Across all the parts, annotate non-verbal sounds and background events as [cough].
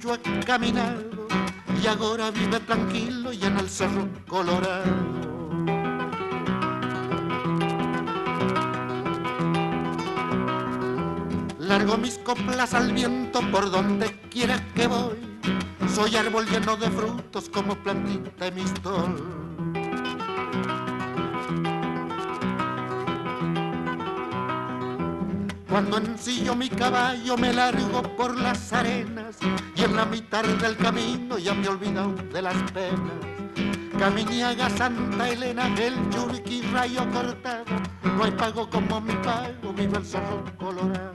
Mucho ha caminado y ahora vive tranquilo y en el cerro colorado. Largo mis coplas al viento por donde quiera que voy. Soy árbol lleno de frutos como plantita de mistol. Cuando ensillo mi caballo me largo por las arenas y en la mitad del camino ya me he olvidado de las penas. Caminiaga, Santa Elena, el Churqui, Rayo Cortado, no hay pago como mi pago, viva el colorado.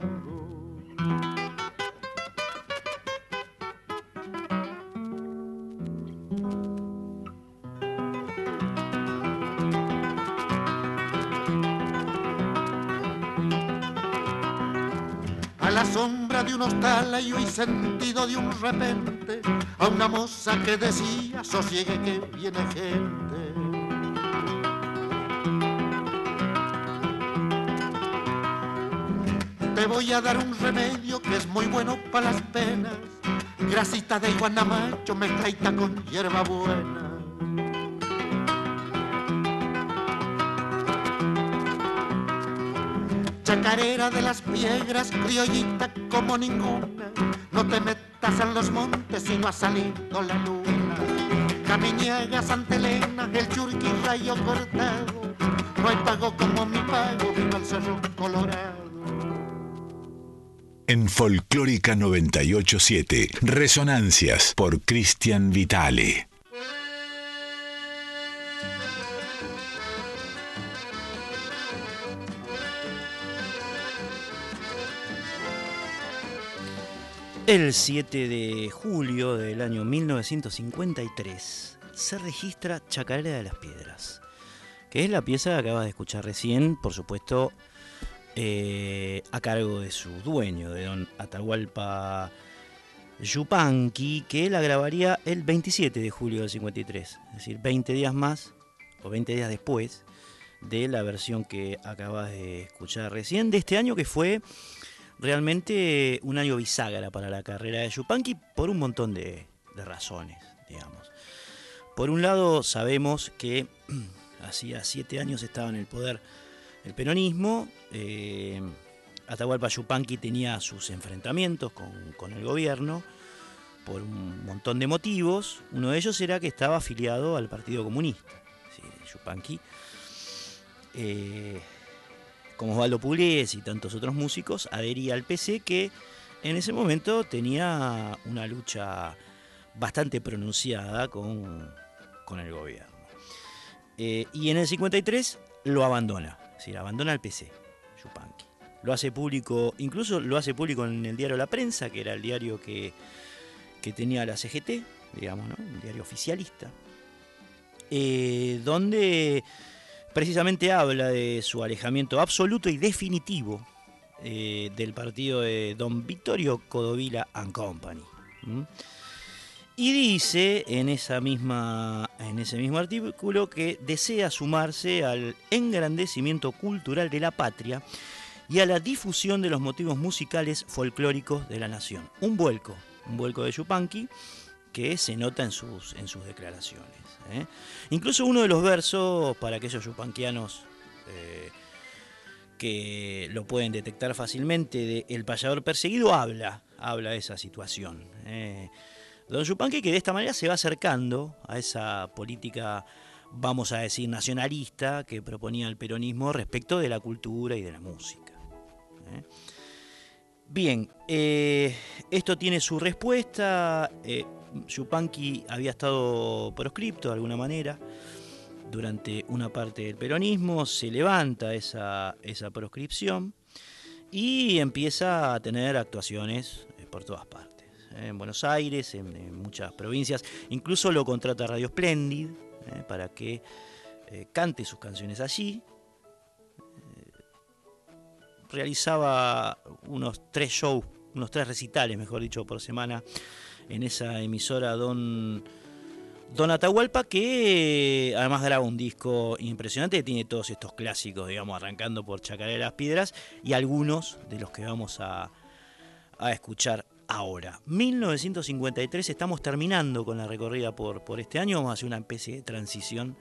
De un hostal y hoy sentido de un repente a una moza que decía sosiegue que viene gente. Te voy a dar un remedio que es muy bueno para las penas. Grasita de guanamacho me traita con hierba buena. Chacarera de las piedras, criollita como ninguna. No te metas en los montes si no ha salido la luna. Caminiega, Santa Elena, el churqui rayo cortado. No hay pago como mi pago, viva el cerro colorado. En Folclórica 987, Resonancias por Cristian Vitale. El 7 de julio del año 1953 se registra Chacarera de las Piedras, que es la pieza que acabas de escuchar recién, por supuesto, eh, a cargo de su dueño, de don Atahualpa Yupanqui, que la grabaría el 27 de julio del 53, es decir, 20 días más o 20 días después de la versión que acabas de escuchar recién, de este año que fue realmente un año bisagra para la carrera de Yupanqui por un montón de, razones, digamos. Por un lado, sabemos que [clears throat] hacía siete años estaba en el poder el peronismo. Eh, Atahualpa Yupanqui tenía sus enfrentamientos con, con, el gobierno por un montón de motivos. Uno de ellos era que estaba afiliado al Partido Comunista. Yupanqui. Eh, como Osvaldo Pugliese y tantos otros músicos, adhería al PC que en ese momento tenía una lucha bastante pronunciada con, con el gobierno. Eh, y en el 53 lo abandona, es decir, abandona el PC, Yupanqui. Lo hace público, incluso lo hace público en el diario La Prensa, que era el diario que, que tenía la CGT, digamos, ¿no? un diario oficialista, eh, donde precisamente habla de su alejamiento absoluto y definitivo eh, del partido de don Vittorio Codovila and Company. Y dice en, esa misma, en ese mismo artículo que desea sumarse al engrandecimiento cultural de la patria y a la difusión de los motivos musicales folclóricos de la nación. Un vuelco, un vuelco de Yupanqui que se nota en sus, en sus declaraciones. ¿eh? Incluso uno de los versos, para aquellos yupanquianos eh, que lo pueden detectar fácilmente, de El payador perseguido, habla, habla de esa situación. ¿eh? Don Yupanqui que de esta manera se va acercando a esa política, vamos a decir, nacionalista que proponía el peronismo respecto de la cultura y de la música. ¿eh? Bien, esto tiene su respuesta. Yupanqui había estado proscripto de alguna manera durante una parte del peronismo, se levanta esa, esa proscripción y empieza a tener actuaciones eh, por todas partes. ¿eh? En Buenos Aires, en, muchas provincias, incluso lo contrata Radio Splendid ¿eh? para que cante sus canciones allí. realizaba unos tres shows, unos tres recitales, mejor dicho, por semana en esa emisora Don Atahualpa, que además graba un disco impresionante, que tiene todos estos clásicos, digamos, arrancando por Chacaré de las Piedras y algunos de los que vamos a, a escuchar ahora. 1953, estamos terminando con la recorrida por, por este año, vamos a hacer una especie de transición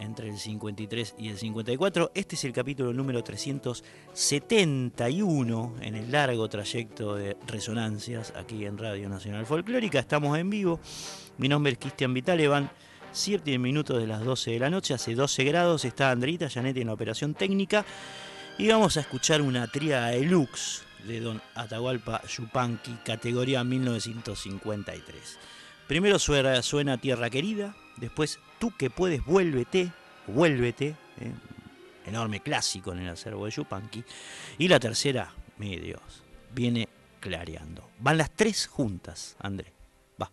entre el 53 y el 54. Este es el capítulo número 371 en el largo trayecto de resonancias aquí en Radio Nacional Folclórica. Estamos en vivo. Mi nombre es Cristian Vitale, van 7 minutos de las 12 de la noche, hace 12 grados. Está Andrita Janetti en la operación técnica. Y vamos a escuchar una tríada deluxe de Don Atahualpa Yupanqui, categoría 1953. Primero suena Tierra Querida, después Tú que puedes, vuélvete, vuélvete, eh, enorme clásico en el acervo de Yupanqui. Y la tercera, mi Dios, viene clareando. Van las tres juntas, André. Va.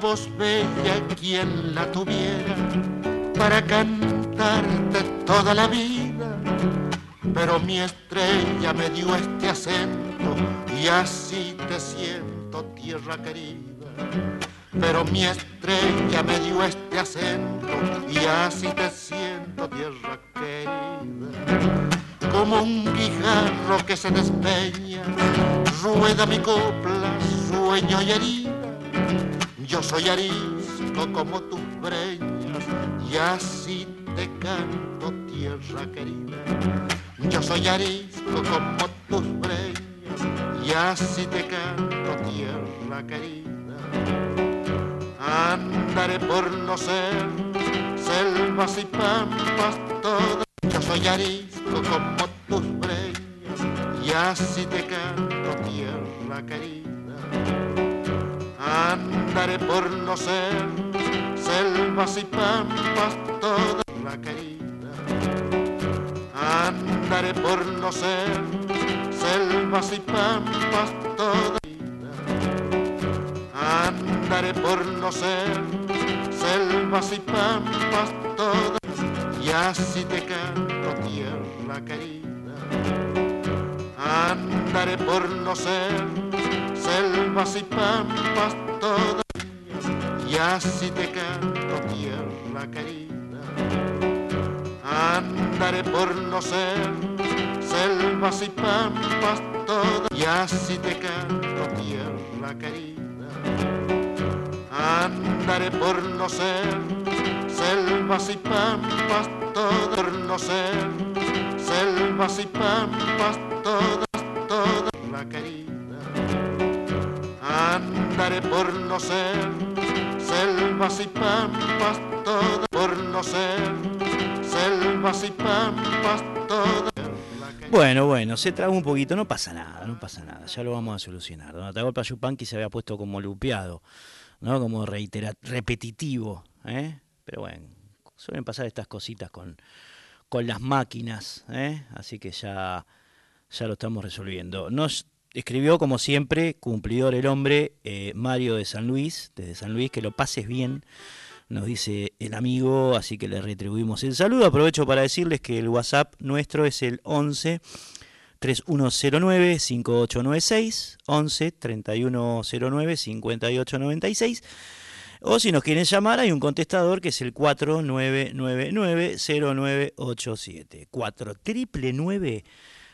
Voz bella quien la tuviera para cantarte toda la vida. Pero mi estrella me dio este acento y así te siento, tierra querida. Pero mi estrella me dio este acento y así te siento, tierra querida. Como un guijarro que se despeña, rueda mi copla, sueño y herida yo soy arisco como tus breñas y así te canto tierra querida. Yo soy arisco como tus breñas y así te canto tierra querida. Andaré por los cerros, selvas y pampas todas. Yo soy arisco como tus breñas y así te canto tierra querida. Andaré por los cerros, selvas y pampas, toda la querida. Andaré por los cerros, selvas y pampas, toda la vida. Andaré por los cerros, selvas y pampas, toda y así te canto tierra querida. Andaré por los cerros, selvas y pampas todas y así te canto tierra querida. Andaré por los cerros, selvas y pampas todas y así te canto tierra querida. Andaré por los cerros, selvas y pampas todas los cerros, selvas y pampas todas, todas Por los cerros, selvas y pampas, todas por los cerros, selvas y pampas, todas. Bueno, bueno, se tragó un poquito, no pasa nada, no pasa nada, ya lo vamos a solucionar. Don Atahualpa se había puesto como lupeado, ¿no? Como repetitivo, ¿eh? Pero bueno, suelen pasar estas cositas con, con las máquinas, ¿eh? Así que ya, ya lo estamos resolviendo. Nos escribió como siempre, cumplidor el hombre, eh, Mario de San Luis, desde San Luis, que lo pases bien, nos dice el amigo, así que le retribuimos el saludo. Aprovecho para decirles que el WhatsApp nuestro es el 11 3109 5896, 11 3109 5896. O si nos quieren llamar, hay un contestador que es el 4999-0987. 4 triple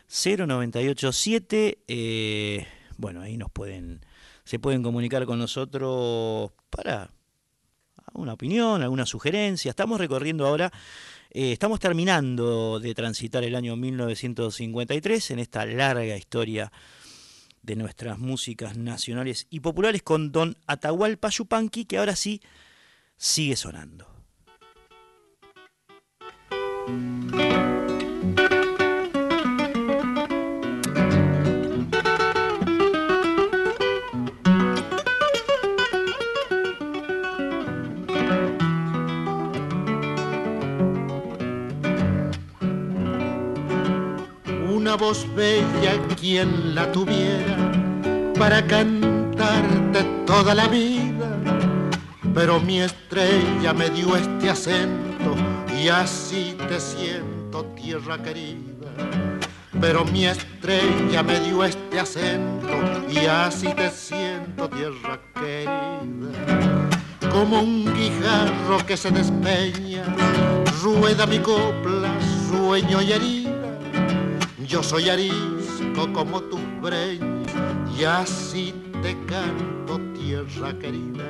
0987. Eh, bueno, ahí nos pueden, se pueden comunicar con nosotros para una opinión, alguna sugerencia. Estamos recorriendo ahora, eh, estamos terminando de transitar el año 1953 en esta larga historia de nuestras músicas nacionales y populares con Don Atahualpa Yupanqui, que ahora sí sigue sonando. Voz bella quien la tuviera para cantarte toda la vida. Pero mi estrella me dio este acento y así te siento, tierra querida. Pero mi estrella me dio este acento y así te siento, tierra querida. Como un guijarro que se despeña, rueda mi copla, sueño y herida yo soy arisco como tus breñas y así te canto tierra querida.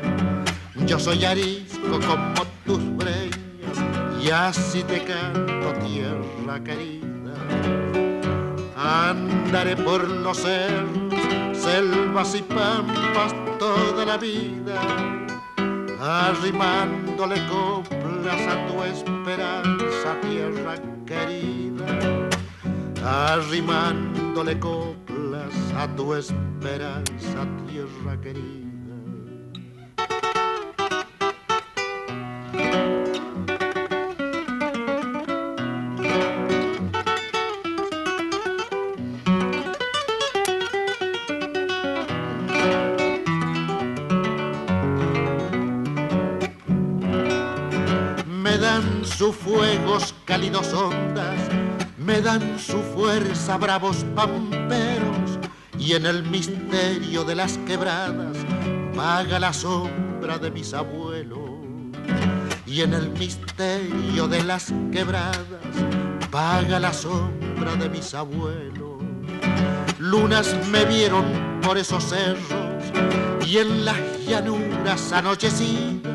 Yo soy arisco como tus breñas y así te canto tierra querida. Andaré por los cerros, selvas y pampas toda la vida, arrimándole coplas a tu esperanza, tierra querida arrimándole coplas a tu esperanza, tierra querida. Me dan sus fuegos cálidos ondas me dan su fuerza bravos pamperos y en el misterio de las quebradas vaga la sombra de mis abuelos. Y en el misterio de las quebradas vaga la sombra de mis abuelos. Lunas me vieron por esos cerros y en las llanuras anochecidas,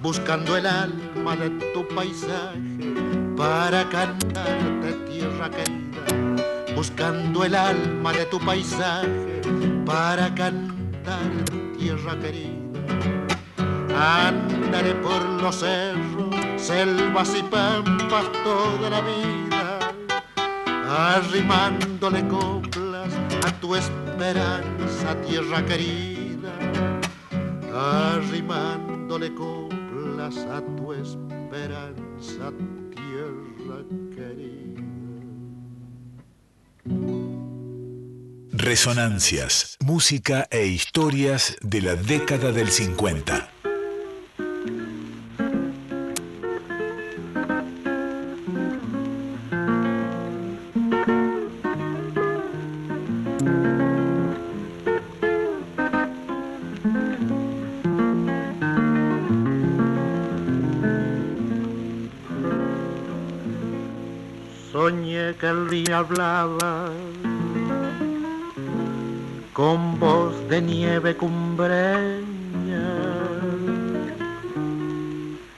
buscando el alma de tu paisaje para cantarte tierra querida, buscando el alma de tu paisaje para cantar tierra querida. Andaré por los cerros, selvas y pampas toda la vida, arrimándole coplas a tu esperanza, tierra querida, arrimándole coplas a tu esperanza, Resonancias, música e historias de la década del 50. Hablaba con voz de nieve cumbreña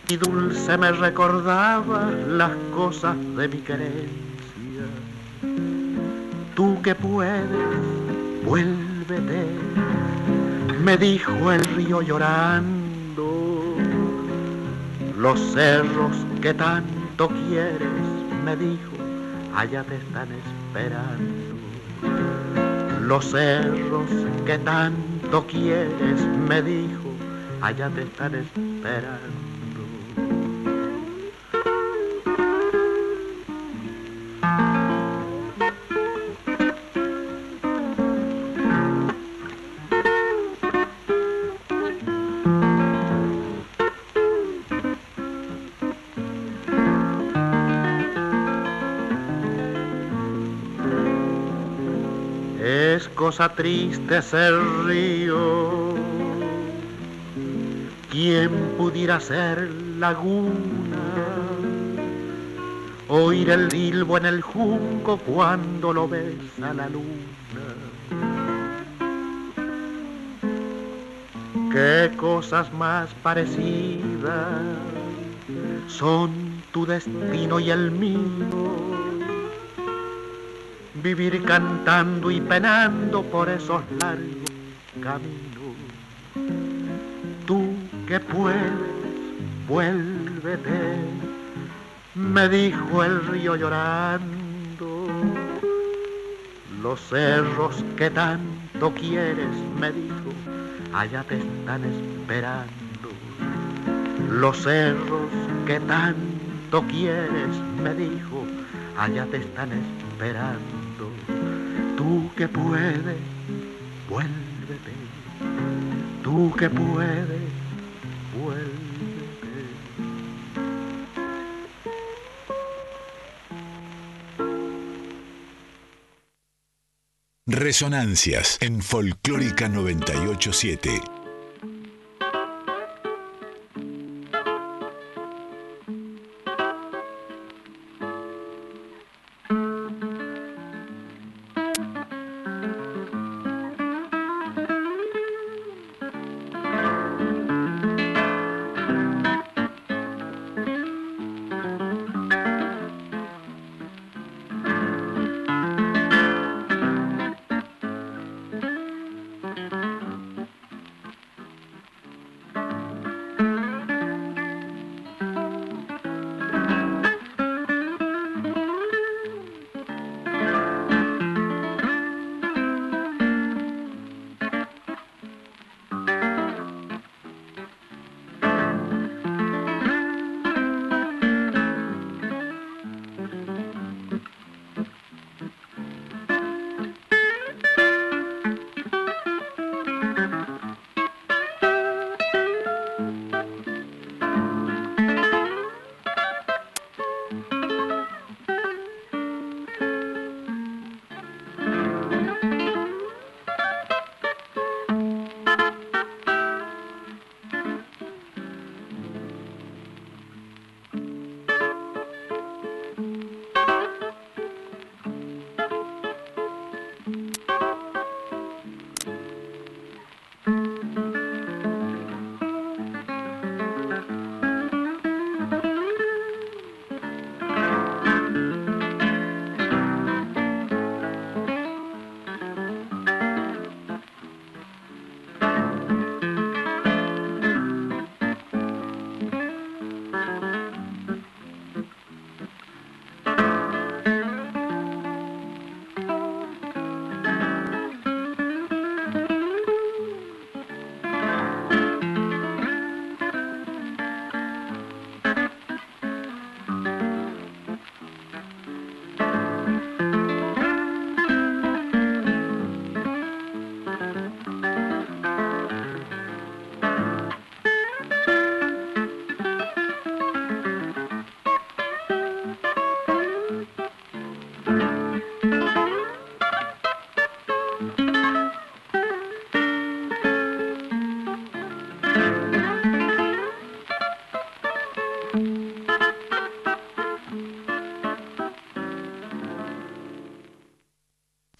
y dulce me recordaba las cosas de mi querencia. Tú que puedes, vuélvete, me dijo el río llorando. Los cerros que tanto quieres, me dijo, allá te están esperando los cerros que tanto quieres, me dijo, allá te están esperando. Cosa triste ser río. ¿Quién pudiera ser laguna? Oír el dilbo en el junco cuando lo besa la luna. Qué cosas más parecidas son tu destino y el mío vivir cantando y penando por esos largos caminos. Tú que puedes, vuélvete, me dijo el río llorando. Los cerros que tanto quieres, me dijo, allá te están esperando. Los cerros que tanto quieres, me dijo, allá te están esperando. Tú que puedes, vuélvete. Tú que puedes, vuélvete. Resonancias en Folclórica 987.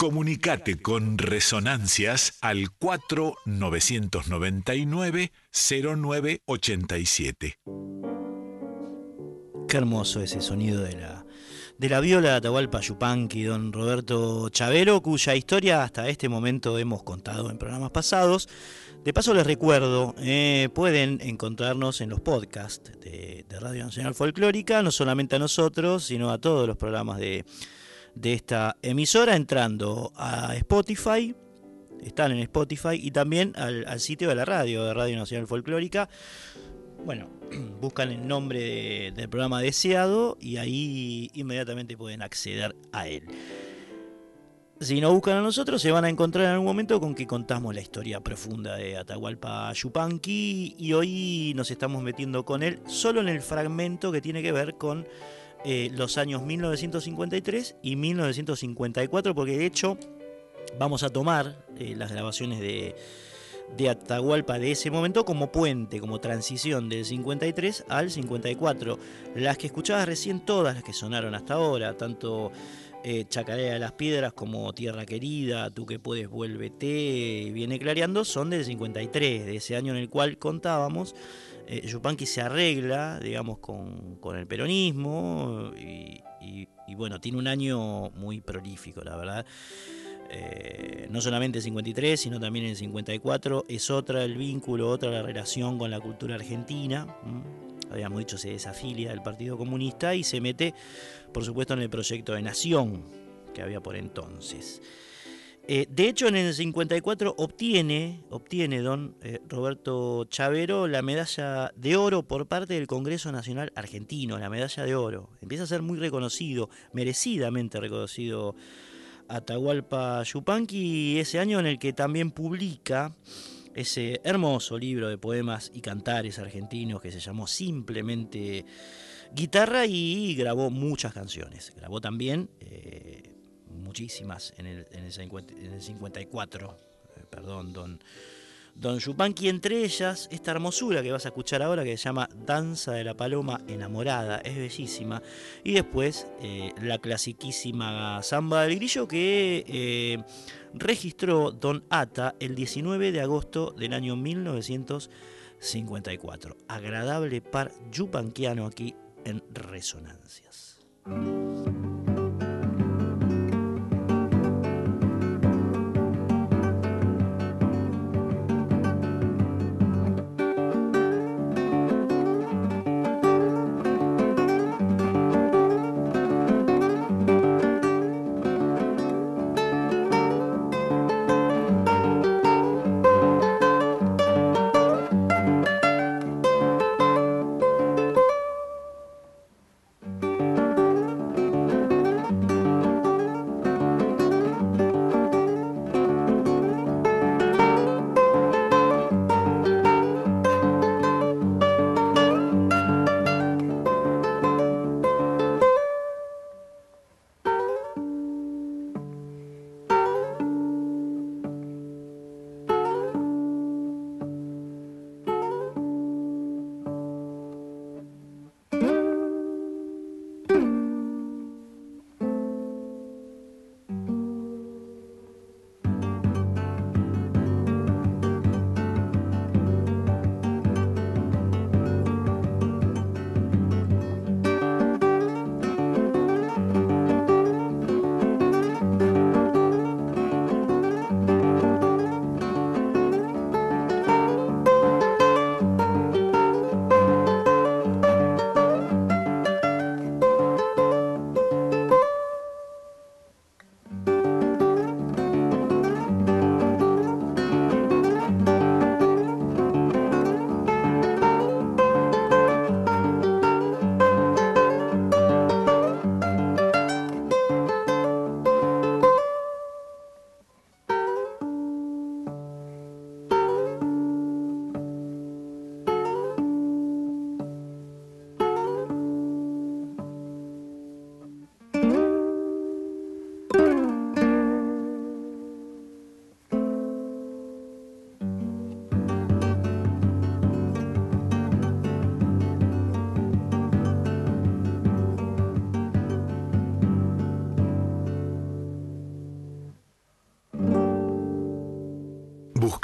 Comunicate con Resonancias al 4999-0987. Qué hermoso ese sonido de la, de la viola de Atahualpa Yupanqui, don Roberto Chavero, cuya historia hasta este momento hemos contado en programas pasados. De paso les recuerdo, eh, pueden encontrarnos en los podcasts de Radio Nacional Folclórica, no solamente a nosotros, sino a todos los programas de de esta emisora entrando a Spotify, están en Spotify y también al, sitio de la radio, de Radio Nacional Folclórica. Bueno, [clears throat] buscan el nombre del programa deseado y ahí inmediatamente pueden acceder a él. Si no buscan a nosotros, se van a encontrar en algún momento con que contamos la historia profunda de Atahualpa Yupanqui y hoy nos estamos metiendo con él solo en el fragmento que tiene que ver con eh, los años 1953 y 1954, porque de hecho vamos a tomar eh, las grabaciones de, Atahualpa de ese momento como puente, como transición del 53 al 54. Las que escuchabas recién, todas las que sonaron hasta ahora, tanto eh, Chacarera de las Piedras como Tierra Querida, Tú que puedes, vuélvete, viene clareando, son del 53, de ese año en el cual contábamos eh, Yupanqui se arregla, digamos, con, el peronismo y, bueno, tiene un año muy prolífico, la verdad. Eh, no solamente el 53, sino también el 54, es otra el vínculo, otra la relación con la cultura argentina. habíamos dicho, se desafilia del Partido Comunista y se mete, por supuesto, en el proyecto de Nación que había por entonces. Eh, de hecho, en el 54 obtiene, obtiene don eh, Roberto Chavero la medalla de oro por parte del Congreso Nacional Argentino, la medalla de oro. Empieza a ser muy reconocido, merecidamente reconocido Atahualpa Yupanqui, ese año en el que también publica ese hermoso libro de poemas y cantares argentinos que se llamó simplemente Guitarra y grabó muchas canciones. Grabó también eh, muchísimas en el, en el, 54, eh, perdón, don, don Yupanqui, entre ellas esta hermosura que vas a escuchar ahora que se llama Danza de la Paloma Enamorada, es bellísima, y después eh, la clasiquísima Samba del Grillo que eh, registró don Ata el 19 de agosto del año 1954. Agradable par yupanquiano aquí en Resonancias.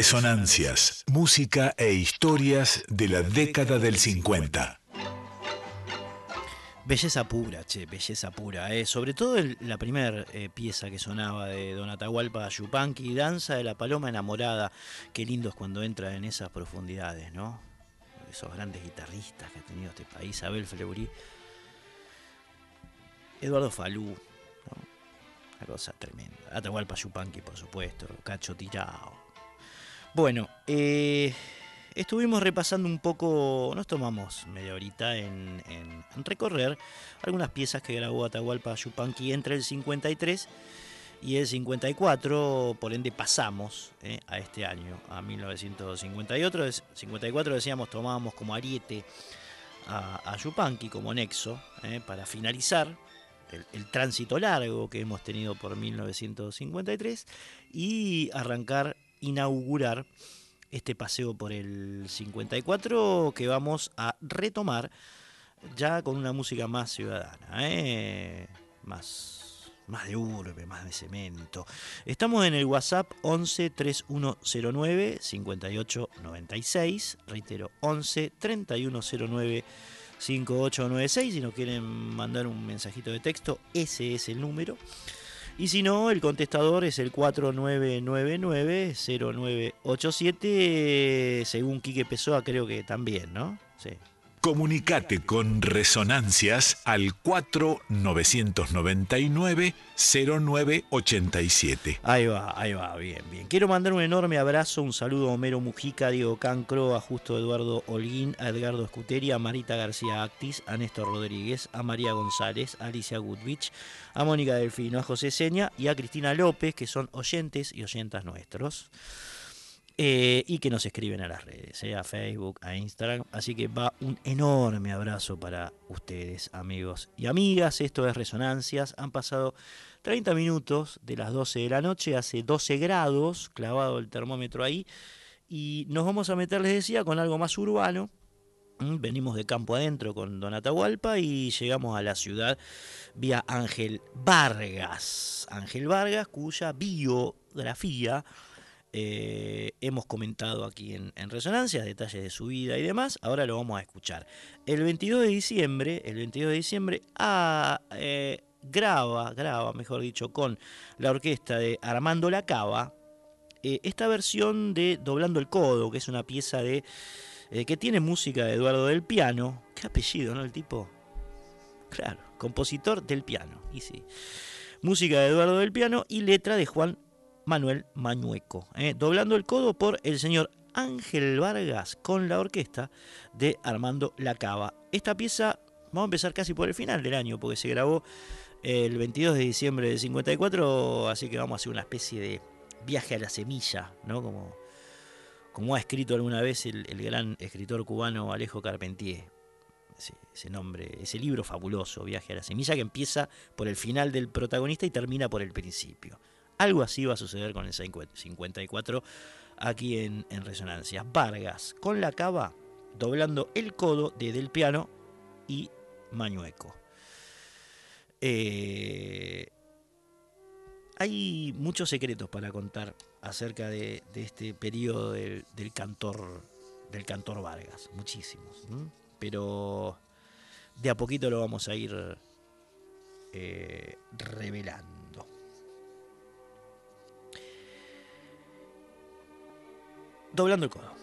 Resonancias, música e historias de la década del 50. Belleza pura, che, belleza pura. Eh. Sobre todo la primera eh, pieza que sonaba de Don Atahualpa Yupanqui, Danza de la Paloma Enamorada. Qué lindo es cuando entra en esas profundidades, ¿no? Esos grandes guitarristas que ha tenido este país, Abel Fleury, Eduardo Falú, una cosa tremenda. Atahualpa Yupanqui, por supuesto, Cacho Tirao. Bueno, eh, estuvimos repasando un poco, nos tomamos media horita en, recorrer algunas piezas que grabó Atahualpa Yupanqui entre el 53 y el 54, por ende pasamos eh, a este año, a 1954. 54 decíamos, tomábamos como ariete a, Yupanqui como nexo eh, para finalizar el, tránsito largo que hemos tenido por 1953 y arrancar, inaugurar este paseo por el 54 que vamos a retomar ya con una música más ciudadana, ¿eh? más, más de urbe, más de cemento. Estamos en el WhatsApp 11 3109 5896, reitero 11 3109 5896. Si nos quieren mandar un mensajito de texto, ese es el número. Y si no, el contestador es el 4999-0987. Según Quique Pessoa, creo que también, ¿no? Sí. Comunicate con Resonancias al 4999-0987. Ahí va, ahí va, bien, bien. Quiero mandar un enorme abrazo, un saludo a Homero Mujica, a Diego Cancro, a Justo Eduardo Holguín, a Edgardo Escuteri, a Marita García Actis, a Néstor Rodríguez, a María González, a Alicia Goodrich, a Mónica Delfino, a José Seña y a Cristina López, que son oyentes y oyentas nuestros. Eh, y que nos escriben a las redes, eh, a Facebook, a Instagram. Así que va un enorme abrazo para ustedes, amigos y amigas. Esto es Resonancias. Han pasado 30 minutos de las 12 de la noche, hace 12 grados, clavado el termómetro ahí. Y nos vamos a meter, les decía, con algo más urbano. Mm, venimos de campo adentro con Don Atahualpa y llegamos a la ciudad vía Ángel Vargas. Ángel Vargas, cuya biografía eh, hemos comentado aquí en, Resonancia, detalles de su vida y demás, ahora lo vamos a escuchar. El 22 de diciembre, el 22 de diciembre, ah, eh, graba, graba, mejor dicho, con la orquesta de Armando La Cava, eh, esta versión de Doblando el Codo, que es una pieza de que tiene música de Eduardo del Piano. Qué apellido, ¿no? El tipo. Claro, compositor del piano. Y sí. Música de Eduardo del Piano y letra de Juan Manuel Mañueco, ¿eh? doblando el codo por el señor Ángel Vargas con la orquesta de Armando Lacava. Esta pieza, vamos a empezar casi por el final del año, porque se grabó el 22 de diciembre del 54, así que vamos a hacer una especie de viaje a la semilla, ¿no? Como, como ha escrito alguna vez el, gran escritor cubano Alejo Carpentier. ese, nombre, ese libro fabuloso, Viaje a la Semilla, que empieza por el final del protagonista y termina por el principio. Algo así va a suceder con el 54 aquí en, Resonancia. Vargas con la cava doblando el codo de Del Piano y Mañueco. Eh, hay muchos secretos para contar acerca de, este periodo del, cantor del cantor Vargas, muchísimos, pero de a poquito lo vamos a ir eh, revelando. Doblando el codo.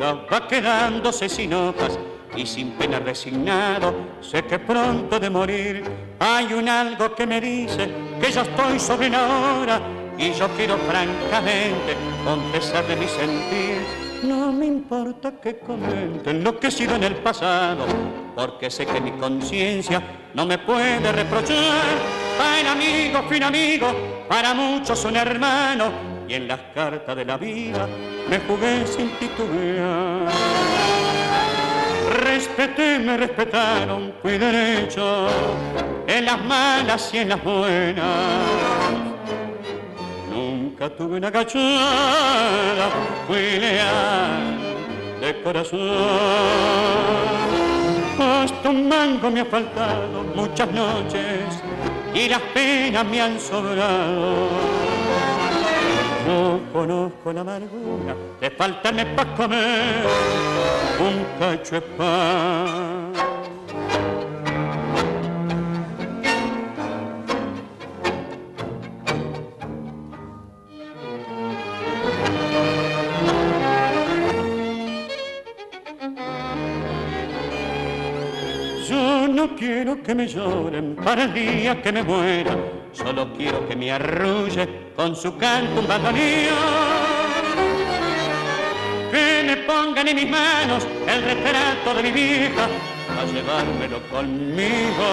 Va quedándose sin hojas y sin pena resignado, sé que pronto de morir hay un algo que me dice que yo estoy sobre la hora y yo quiero francamente confesar de mi sentir. No me importa que comenten lo que he sido en el pasado, porque sé que mi conciencia no me puede reprochar. Para amigo, fin amigo, para muchos un hermano, y en las cartas de la vida me jugué sin titubear. Respeté, me respetaron, fui derecho, en las malas y en las buenas. Nunca tuve una cachada, fui leal de corazón. Hasta un mango me ha faltado muchas noches y las penas me han sobrado no conozco la amargura de faltarme para comer un cacho de pan. Yo no quiero que me lloren para el día que me muera solo quiero que me arrulle con su canto un bandoneón. Que me pongan en mis manos el retrato de mi vieja a llevármelo conmigo.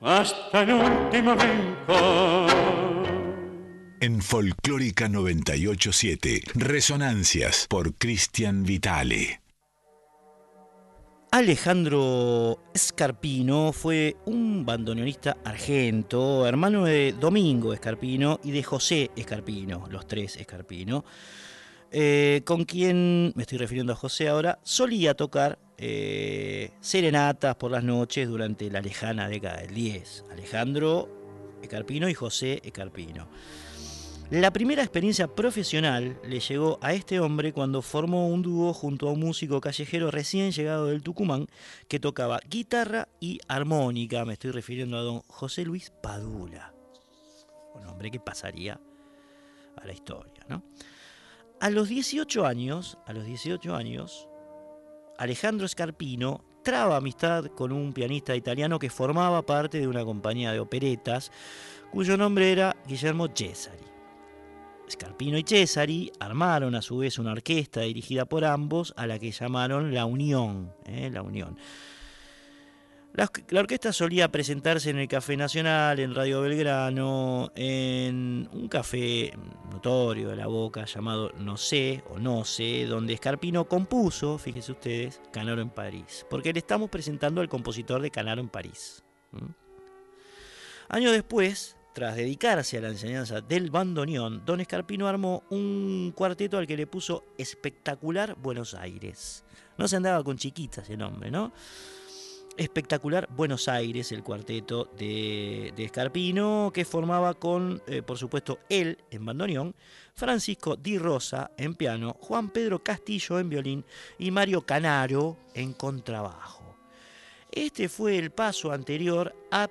Hasta el último rincón. En Folclórica 987, Resonancias por Cristian Vitale. Alejandro Escarpino fue un bandoneonista argento, hermano de Domingo Escarpino y de José Escarpino, los tres Escarpino, eh, con quien, me estoy refiriendo a José ahora, solía tocar eh, serenatas por las noches durante la lejana década del 10. Alejandro Escarpino y José Escarpino. La primera experiencia profesional le llegó a este hombre cuando formó un dúo junto a un músico callejero recién llegado del Tucumán que tocaba guitarra y armónica. Me estoy refiriendo a don José Luis Padula, un hombre que pasaría a la historia. A los 18 años, a los 18 años, Alejandro Scarpino traba amistad con un pianista italiano que formaba parte de una compañía de operetas cuyo nombre era Guillermo Cesari. Scarpino y Cesari armaron a su vez una orquesta dirigida por ambos a la que llamaron La Unión. ¿eh? La Unión. La, orquesta solía presentarse en el Café Nacional, en Radio Belgrano, en un café notorio de la boca llamado No sé o No sé, donde Scarpino compuso, fíjense ustedes, Canaro en París, porque le estamos presentando al compositor de Canaro en París. Años después, tras dedicarse a la enseñanza del bandoneón, don Escarpino armó un cuarteto al que le puso Espectacular Buenos Aires. No se andaba con chiquitas el nombre, ¿no? Espectacular Buenos Aires, el cuarteto de, Escarpino, que formaba con, eh, por supuesto, él en bandoneón, Francisco Di Rosa en piano, Juan Pedro Castillo en violín y Mario Canaro en contrabajo. Este fue el paso anterior a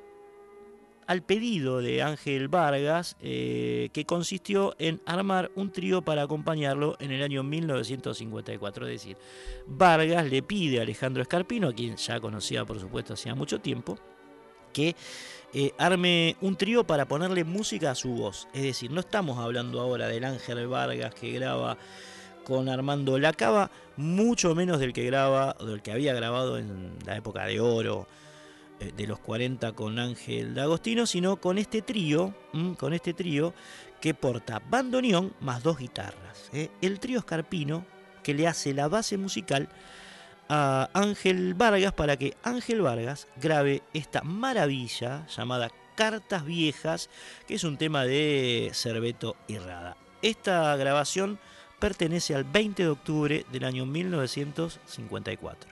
al pedido de Ángel Vargas, eh, que consistió en armar un trío para acompañarlo en el año 1954. Es decir, Vargas le pide a Alejandro Escarpino, a quien ya conocía por supuesto hacía mucho tiempo, que eh, arme un trío para ponerle música a su voz. Es decir, no estamos hablando ahora del Ángel Vargas que graba con Armando Lacaba, mucho menos del que graba, del que había grabado en la época de oro de los 40 con Ángel D'Agostino, sino con este trío, con este trío que porta bandoneón más dos guitarras. ¿eh? El trío Escarpino que le hace la base musical a Ángel Vargas para que Ángel Vargas grabe esta maravilla llamada Cartas Viejas, que es un tema de Cerveto y Rada. Esta grabación pertenece al 20 de octubre del año 1954.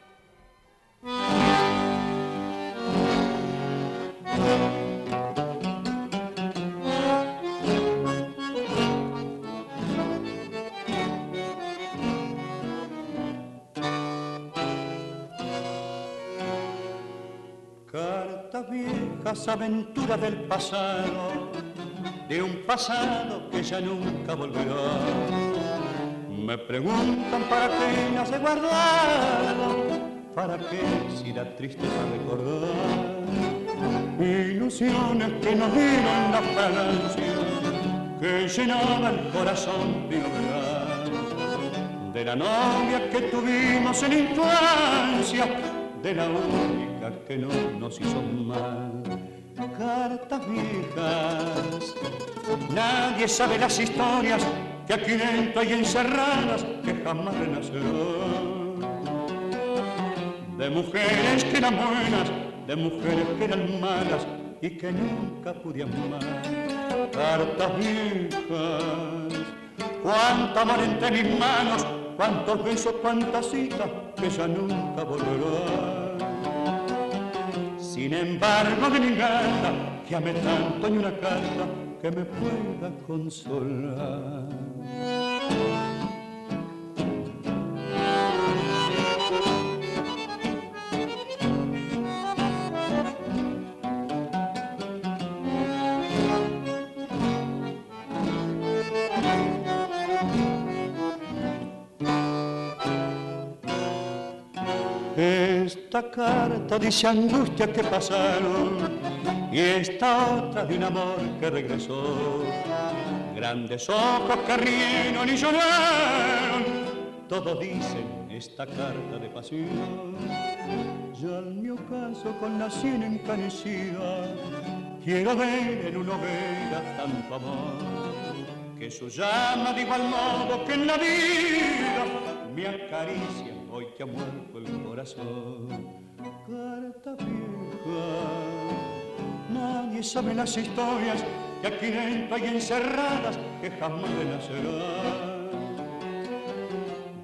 Cartas viejas, aventuras del pasado, de un pasado que ya nunca volverá. Me preguntan para qué nace guardado, para qué si la tristeza recordar. Ilusiones que nos dieron la fragancia, que llenaba el corazón de novedad. De la novia que tuvimos en infancia, de la única que no nos hizo mal. Cartas viejas, nadie sabe las historias que aquí dentro hay encerradas que jamás renacerán. De mujeres que eran buenas, de mujeres que eran malas y que nunca pude amar. Cartas viejas, cuánto amor entre mis manos, cuántos besos, cuántas citas que ya nunca volverán. Sin embargo, mi gata, que amé tanto ni una carta que me pueda consolar. Esta carta dice angustia que pasaron y esta otra de un amor que regresó. Grandes ojos que rieron y lloraron, todos dicen esta carta de pasión. Ya en mi ocaso con la sien encanecida, quiero ver en una hoguera tanto amor, que su llama de igual modo que en la vida me acaricia hoy que ha muerto el corazón. Carta vieja, nadie sabe las historias que aquí dentro hay encerradas que jamás renacerán.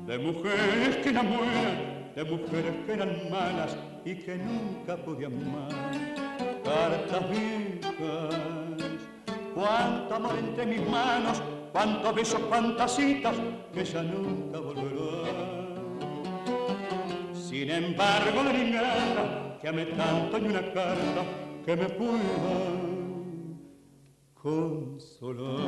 De mujeres que enamoran, de mujeres que eran malas y que nunca pude amar. Cartas viejas, cuánto amor entre mis manos, cuántos besos, cuántas citas que ya nunca volverán. Sin embargo, de ninguna que ame tanto ni una carta que me pueda consolar.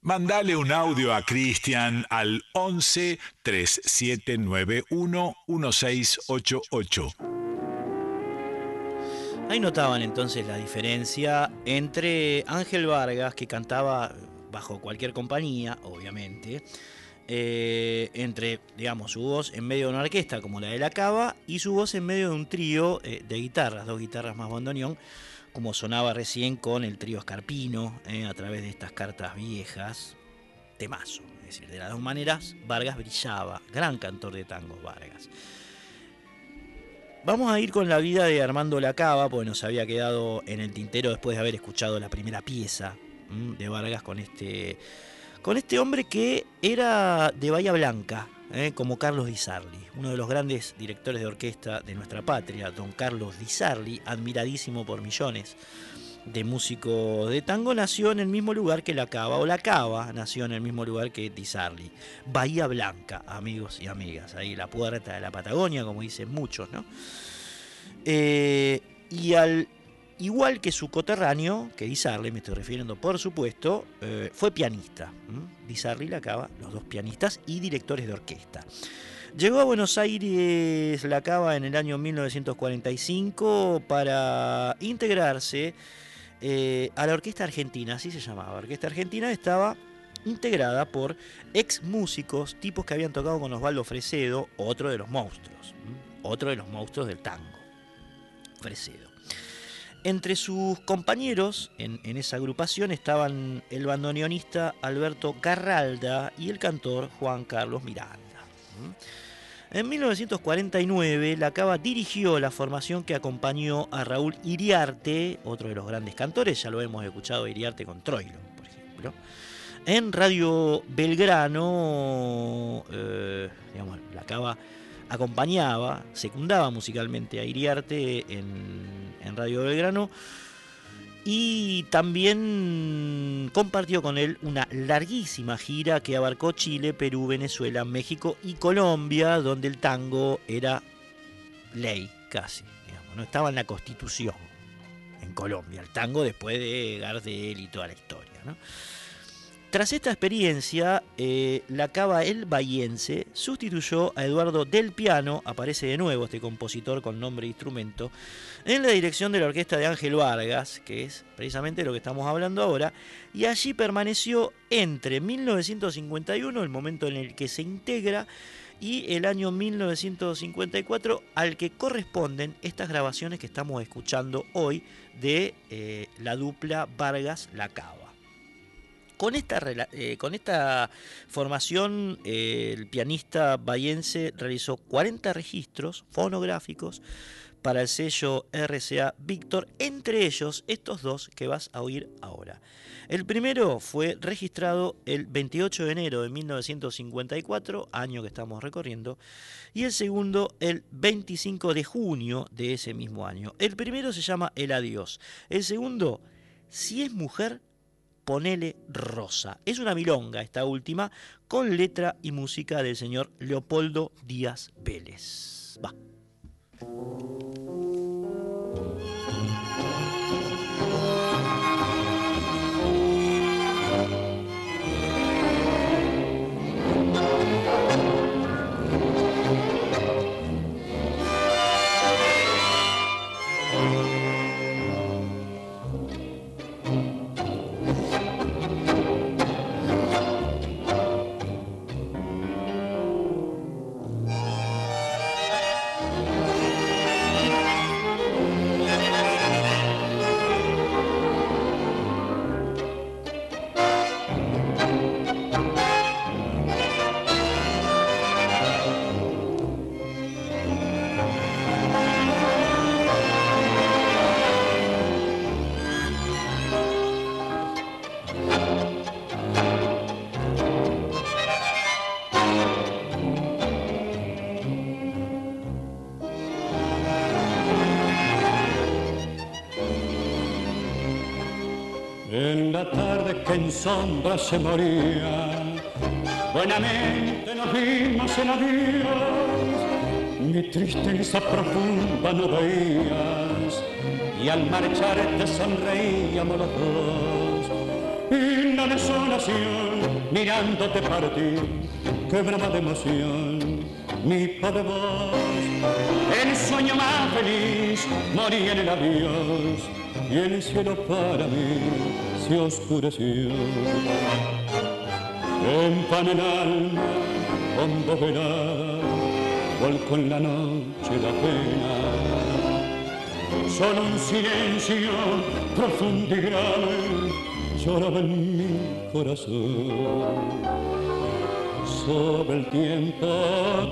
Mandale un audio a Cristian al 11 3791 1688. Ahí notaban entonces la diferencia entre Ángel Vargas, que cantaba bajo cualquier compañía, obviamente, eh, entre, digamos, su voz en medio de una orquesta como la de la Cava y su voz en medio de un trío eh, de guitarras, dos guitarras más bandoneón, como sonaba recién con el trío Escarpino, eh, a través de estas cartas viejas, temazo. Es decir, de las dos maneras, Vargas brillaba, gran cantor de tangos Vargas. Vamos a ir con la vida de Armando Lacava, porque nos había quedado en el tintero después de haber escuchado la primera pieza de Vargas con este con este hombre que era de Bahía Blanca, ¿eh? como Carlos Di Sarli, uno de los grandes directores de orquesta de nuestra patria, don Carlos Di Sarli, admiradísimo por millones de músicos de tango, nació en el mismo lugar que La Cava, o La Cava nació en el mismo lugar que Di Sarli. Bahía Blanca, amigos y amigas, ahí la puerta de la Patagonia, como dicen muchos, ¿no? Eh, y al igual que su coterráneo, que Di Sarli, me estoy refiriendo por supuesto, eh, fue pianista. Di Sarli la acaba, los dos pianistas y directores de orquesta. Llegó a Buenos Aires la Cava en el año 1945 para integrarse eh, a la Orquesta Argentina, así se llamaba. La Orquesta Argentina estaba integrada por ex músicos, tipos que habían tocado con Osvaldo Fresedo, otro de los monstruos, otro de los monstruos del tango, Fresedo. Entre sus compañeros en, esa agrupación estaban el bandoneonista Alberto Carralda y el cantor Juan Carlos Miranda. En 1949, la Cava dirigió la formación que acompañó a Raúl Iriarte, otro de los grandes cantores, ya lo hemos escuchado Iriarte con Troilo, por ejemplo. En Radio Belgrano, eh, digamos, la Cava acompañaba, secundaba musicalmente a Iriarte en, Radio Belgrano y también compartió con él una larguísima gira que abarcó Chile, Perú, Venezuela, México y Colombia, donde el tango era ley casi, no estaba en la constitución. en Colombia, el tango después de Gardel y toda la historia. ¿no? Tras esta experiencia, eh, la cava El Bahiense sustituyó a Eduardo Del Piano, aparece de nuevo este compositor con nombre e instrumento, en la dirección de la orquesta de Ángel Vargas, que es precisamente lo que estamos hablando ahora, y allí permaneció entre 1951, el momento en el que se integra, y el año 1954, al que corresponden estas grabaciones que estamos escuchando hoy de eh, la dupla Vargas-La Cava. Con esta, eh, con esta formación, eh, el pianista bayense realizó 40 registros fonográficos para el sello RCA Víctor, entre ellos estos dos que vas a oír ahora. El primero fue registrado el 28 de enero de 1954, año que estamos recorriendo, y el segundo el 25 de junio de ese mismo año. El primero se llama El Adiós, el segundo, Si es mujer, Ponele Rosa. Es una milonga esta última, con letra y música del señor Leopoldo Díaz Vélez. Va. Sombra se moría. Buenamente nos vimos en adiós, mi tristeza profunda no veías, y al marchar te sonreíamos los dos. Y la desolación, mirándote partir, quebraba de emoción mi de voz. El sueño más feliz moría en el adiós, y el cielo para mí se oscureció. En el alma, hondo velada, volcó en la noche la pena. Solo un silencio profundo y grave lloraba en mi corazón. Sobre el tiempo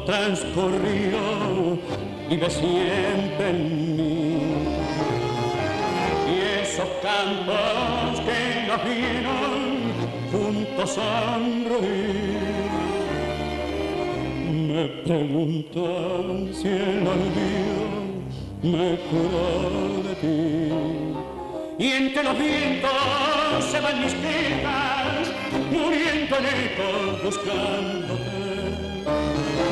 transcurrido vive siempre en mí. Campos nos vieron juntos a reír. Me preguntan si el olvido me cura de ti. Y entre los vientos se van mis quejas, muriendo en eco buscándote.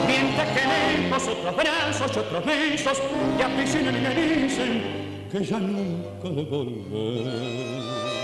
Mientras que lejos otros brazos y otros besos te aprisionan y me dicen que ya nunca de volver.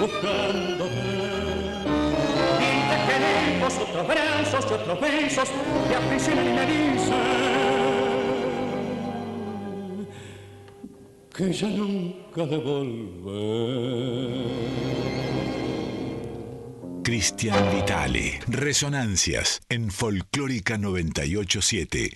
Buscándote. Dite que lejos otros brazos y otros besos te aprisionan y me dicen que ya nunca de volver. Cristian Vitale, Resonancias en Folclórica 987.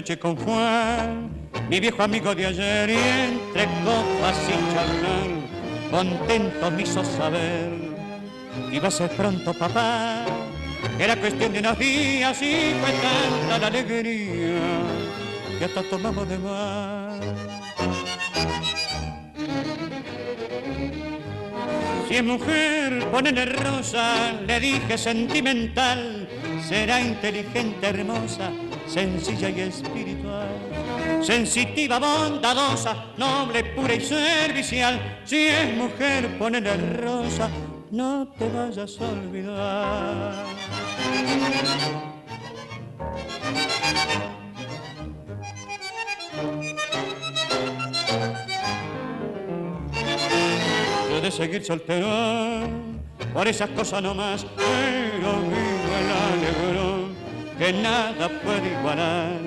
Anoche con Juan, mi viejo amigo de ayer, y entre copas y charlar, contento me hizo saber, iba a ser pronto papá, era cuestión de unos días y fue tanta la alegría que hasta tomamos de más. Si es mujer, ponele rosa, le dije sentimental, será inteligente, hermosa, sencilla y espiritual. Sensitiva, bondadosa, noble, pura y servicial. Si es mujer, ponele rosa, no te vayas a olvidar. de seguir soltero, por esas cosas nomás, pero vivo el alegrón que nada puede igualar.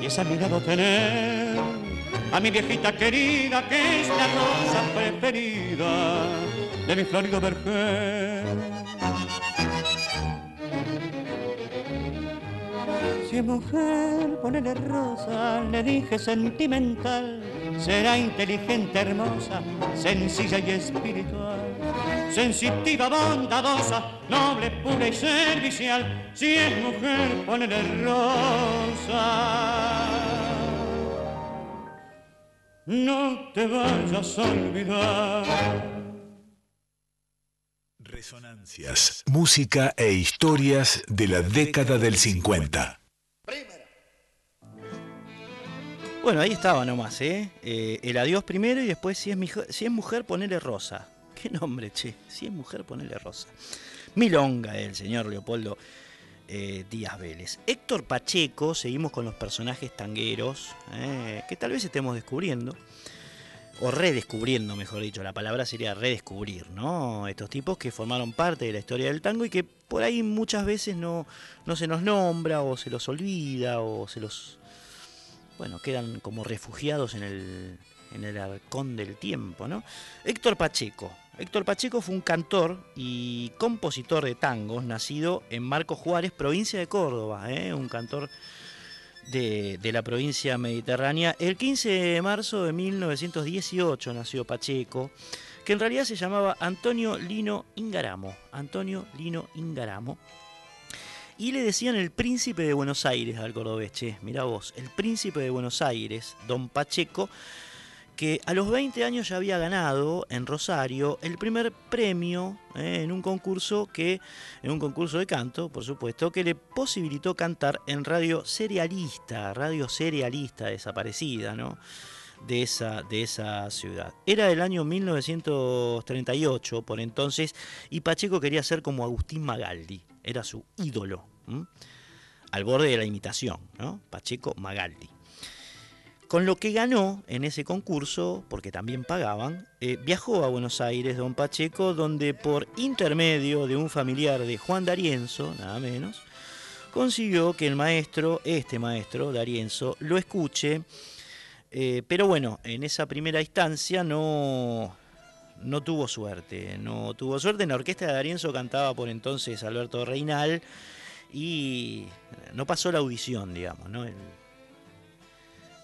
Y esa mirada tener a mi viejita querida, que es la rosa preferida de mi florido vergel. Si es mujer, ponele rosa, le dije sentimental será inteligente, hermosa, sencilla y espiritual, sensitiva, bondadosa, noble, pura y servicial. Si es mujer, ponele rosa. No te vayas a olvidar. Resonancias, música e historias de la década del 50. Bueno, ahí estaba nomás, ¿eh? ¿eh? El adiós primero y después, si es, si es mujer, ponele rosa. ¿Qué nombre, che? Si es mujer, ponele rosa. Milonga, el señor Leopoldo eh, Díaz Vélez. Héctor Pacheco, seguimos con los personajes tangueros, ¿eh? que tal vez estemos descubriendo, o redescubriendo, mejor dicho, la palabra sería redescubrir, ¿no? Estos tipos que formaron parte de la historia del tango y que por ahí muchas veces no, no se nos nombra, o se los olvida, o se los bueno, quedan como refugiados en el, en el arcón del tiempo, ¿no? Héctor Pacheco. Héctor Pacheco fue un cantor y compositor de tangos, nacido en Marco Juárez, provincia de Córdoba, ¿eh? un cantor de, de, la provincia mediterránea. El 15 de marzo de 1918 nació Pacheco, que en realidad se llamaba Antonio Lino Ingaramo. Antonio Lino Ingaramo y le decían el príncipe de Buenos Aires al cordobés, che, mirá vos, el príncipe de Buenos Aires, don Pacheco, que a los 20 años ya había ganado en Rosario el primer premio eh, en un concurso que en un concurso de canto, por supuesto, que le posibilitó cantar en radio serialista, radio serialista desaparecida, ¿no? De esa, de esa ciudad. Era del año 1938 por entonces y Pacheco quería ser como Agustín Magaldi era su ídolo, al borde de la imitación, ¿no? Pacheco Magaldi. Con lo que ganó en ese concurso, porque también pagaban, eh, viajó a Buenos Aires don Pacheco, donde por intermedio de un familiar de Juan D'Arienzo, nada menos, consiguió que el maestro, este maestro, D'Arienzo, lo escuche. Eh, pero bueno, en esa primera instancia no, no tuvo suerte. No tuvo suerte. En la orquesta de Darienzo cantaba por entonces Alberto Reinal y no pasó la audición, digamos, ¿no?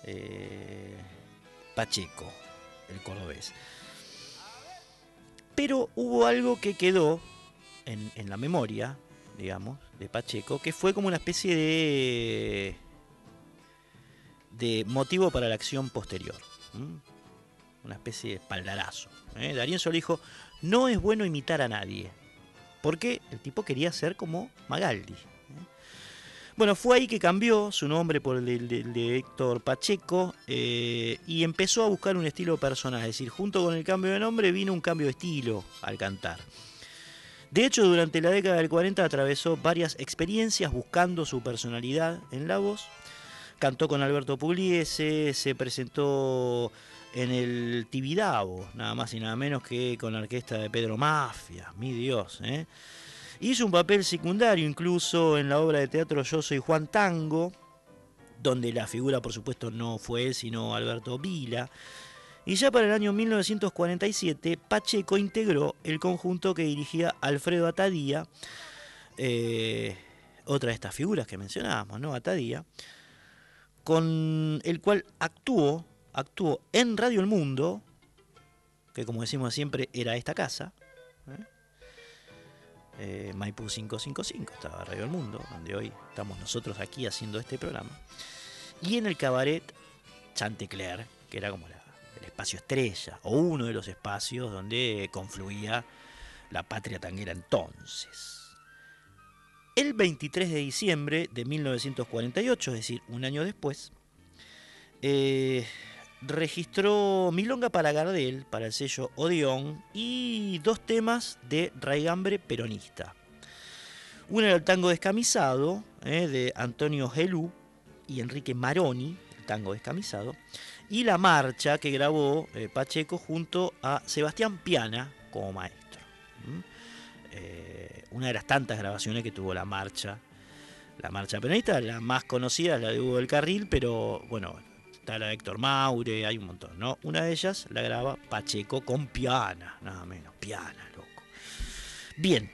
Eh, Pacheco, el cordobés. Pero hubo algo que quedó en, la memoria, digamos, de Pacheco, que fue como una especie de, motivo para la acción posterior. Una especie de espaldarazo. ¿eh? Darío le dijo, no es bueno imitar a nadie, porque el tipo quería ser como Magaldi. Bueno, fue ahí que cambió su nombre por el de, Héctor Pacheco eh, y empezó a buscar un estilo personal, es decir, junto con el cambio de nombre vino un cambio de estilo al cantar. De hecho, durante la década del 40 atravesó varias experiencias buscando su personalidad en la voz. Cantó con Alberto Pugliese, se presentó en el Tibidabo, nada más y nada menos que con la orquesta de Pedro Mafia, mi Dios. ¿eh? Hizo un papel secundario incluso en la obra de teatro Yo Soy Juan Tango, donde la figura por supuesto no fue él, sino Alberto Vila. Y ya para el año 1947, Pacheco integró el conjunto que dirigía Alfredo Atadía, eh, otra de estas figuras que mencionábamos, ¿no? Atadía con el cual actuó, actuó en Radio El Mundo, que como decimos siempre era esta casa, ¿eh? Eh, Maipú 555, estaba Radio El Mundo, donde hoy estamos nosotros aquí haciendo este programa, y en el cabaret Chantecler, que era como el espacio estrella, o uno de los espacios donde confluía la patria tanguera entonces. El 23 de diciembre de 1948, es decir, un año después, eh, registró Milonga para Gardel, para el sello Odeón, y dos temas de raigambre peronista. Uno era el tango descamisado, eh, de Antonio Gelú y Enrique Maroni, el tango descamisado, y la marcha que grabó eh, Pacheco junto a Sebastián Piana como maestro. Eh, una de las tantas grabaciones que tuvo la marcha, la marcha peronista, la más conocida es la de Hugo del Carril, pero bueno, está la Héctor Maure, hay un montón, ¿no? Una de ellas la graba Pacheco con Piana, nada menos, Piana, loco. Bien.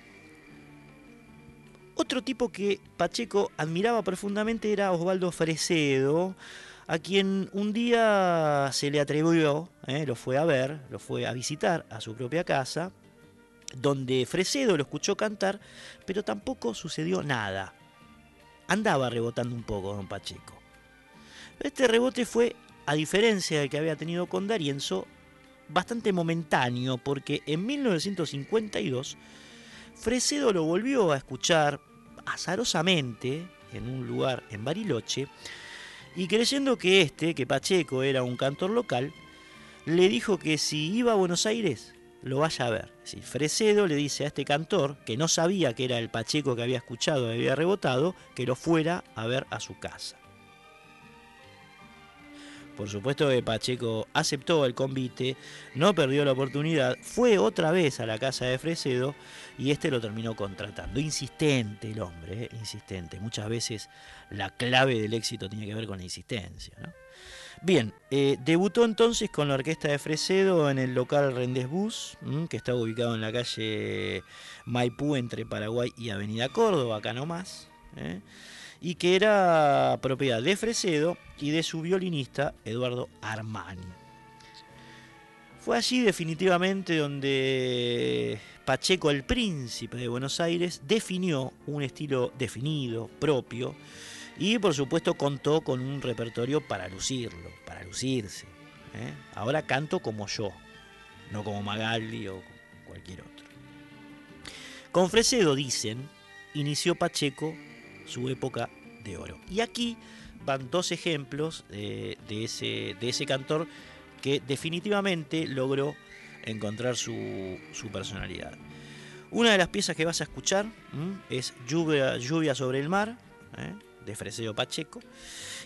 Otro tipo que Pacheco admiraba profundamente era Osvaldo Fresedo, a quien un día se le atrevió, ¿eh? lo fue a ver, lo fue a visitar a su propia casa, donde Fresedo lo escuchó cantar, pero tampoco sucedió nada. Andaba rebotando un poco don Pacheco. Este rebote fue, a diferencia del que había tenido con Darienzo, bastante momentáneo, porque en 1952 Fresedo lo volvió a escuchar azarosamente en un lugar en Bariloche, y creyendo que este, que Pacheco era un cantor local, le dijo que si iba a Buenos Aires lo vaya a ver. Si Fresedo le dice a este cantor, que no sabía que era el Pacheco que había escuchado y había rebotado, que lo fuera a ver a su casa. Por supuesto que Pacheco aceptó el convite, no perdió la oportunidad, fue otra vez a la casa de Fresedo y este lo terminó contratando. Insistente el hombre, eh, insistente. Muchas veces la clave del éxito tiene que ver con la insistencia. Bien, eh, debutó entonces con la orquesta de Fresedo en el local Rendez Bus, que está ubicado en la calle Maipú entre Paraguay y Avenida Córdoba, acá nomás, ¿eh? Y que era propiedad de Fresedo y de su violinista Eduardo Armani. Fue allí definitivamente donde Pacheco, el príncipe de Buenos Aires, definió un estilo definido, propio, y por supuesto contó con un repertorio para lucirlo, para lucirse. ¿eh? Ahora canto como yo, no como Magaldi o cualquier otro. Con Fresedo, dicen, inició Pacheco su época de oro. Y aquí van dos ejemplos de, ese, de ese cantor que definitivamente logró encontrar su, personalidad. Una de las piezas que vas a escuchar es Lluvia, Lluvia sobre el mar. ¿eh? de Fresedo Pacheco,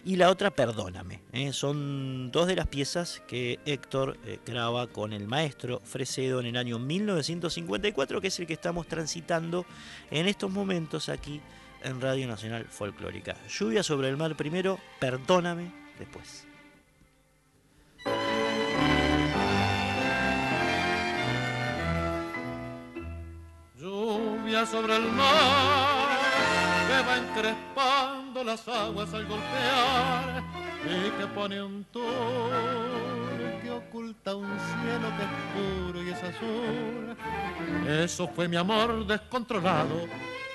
y la otra Perdóname. ¿eh? Son dos de las piezas que Héctor eh, graba con el maestro Fresedo en el año 1954, que es el que estamos transitando en estos momentos aquí en Radio Nacional Folclórica. Lluvia sobre el mar primero, Perdóname después. Lluvia sobre el mar que va encrespando las aguas al golpear y que pone un tour que oculta un cielo que es puro y es azul. Eso fue mi amor descontrolado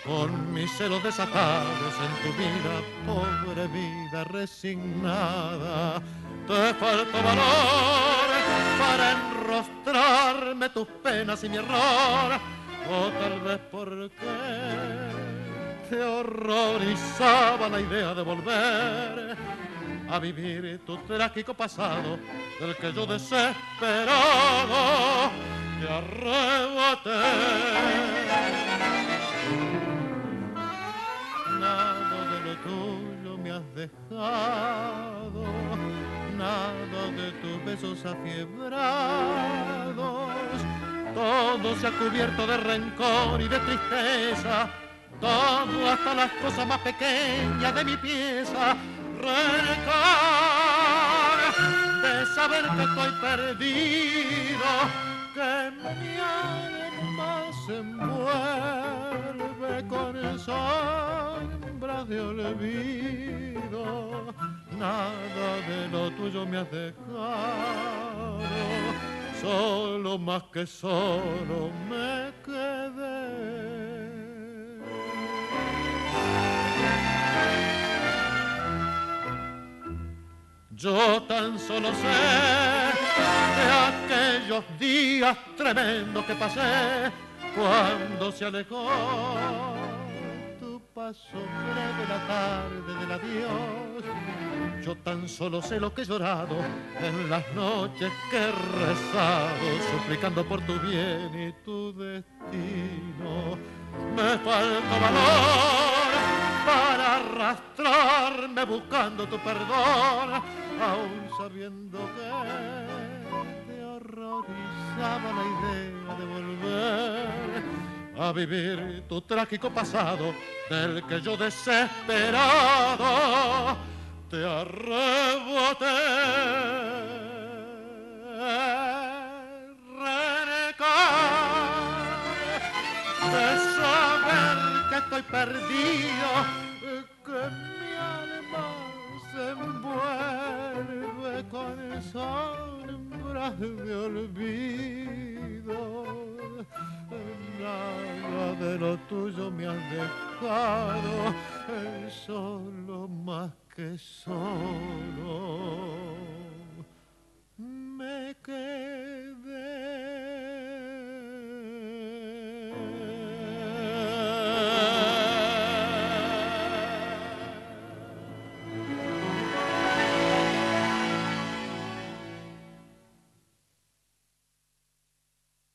con mis celos desatados en tu vida, pobre vida resignada. Te falta valor para enrostrarme tus penas y mi error, o tal vez porque te horrorizaba la idea de volver a vivir tu trágico pasado del que yo desesperado te arrebaté. Has dejado, nada de tus besos afiebrados, todo se ha cubierto de rencor y de tristeza todo hasta las cosas más pequeñas de mi pieza, renegar de saber que estoy perdido, que mi alma se envuelve con de olvido. Nada de lo tuyo me has dejado, solo más que solo me quedé. Yo tan solo sé de aquellos días tremendos que pasé cuando se alejó paso breve la tarde del adiós. Yo tan solo sé lo que he llorado en las noches que he rezado, suplicando por tu bien y tu destino. Me falta valor para arrastrarme buscando tu perdón, aún sabiendo que te horrorizaba la idea de volver a vivir tu trágico pasado del que yo desesperado te arreboté. de saber que estoy perdido, que mi alma se envuelve con sombras de olvido. Nada de lo tuyo me has dejado, solo más que solo me quedé.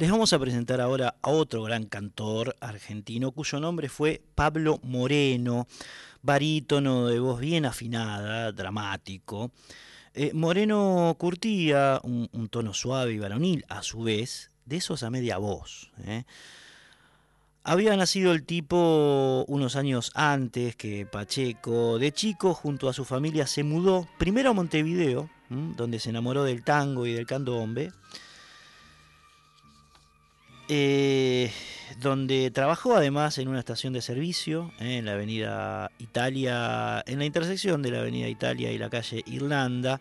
Les vamos a presentar ahora a otro gran cantor argentino cuyo nombre fue Pablo Moreno, barítono de voz bien afinada, dramático. Eh, Moreno curtía un, tono suave y varonil, a su vez, de esos a media voz. ¿eh? Había nacido el tipo unos años antes que Pacheco. De chico, junto a su familia, se mudó primero a Montevideo, donde se enamoró del tango y del candombe eh, donde trabajó además en una estación de servicio eh, en la avenida Italia, en la intersección de la avenida Italia y la calle Irlanda.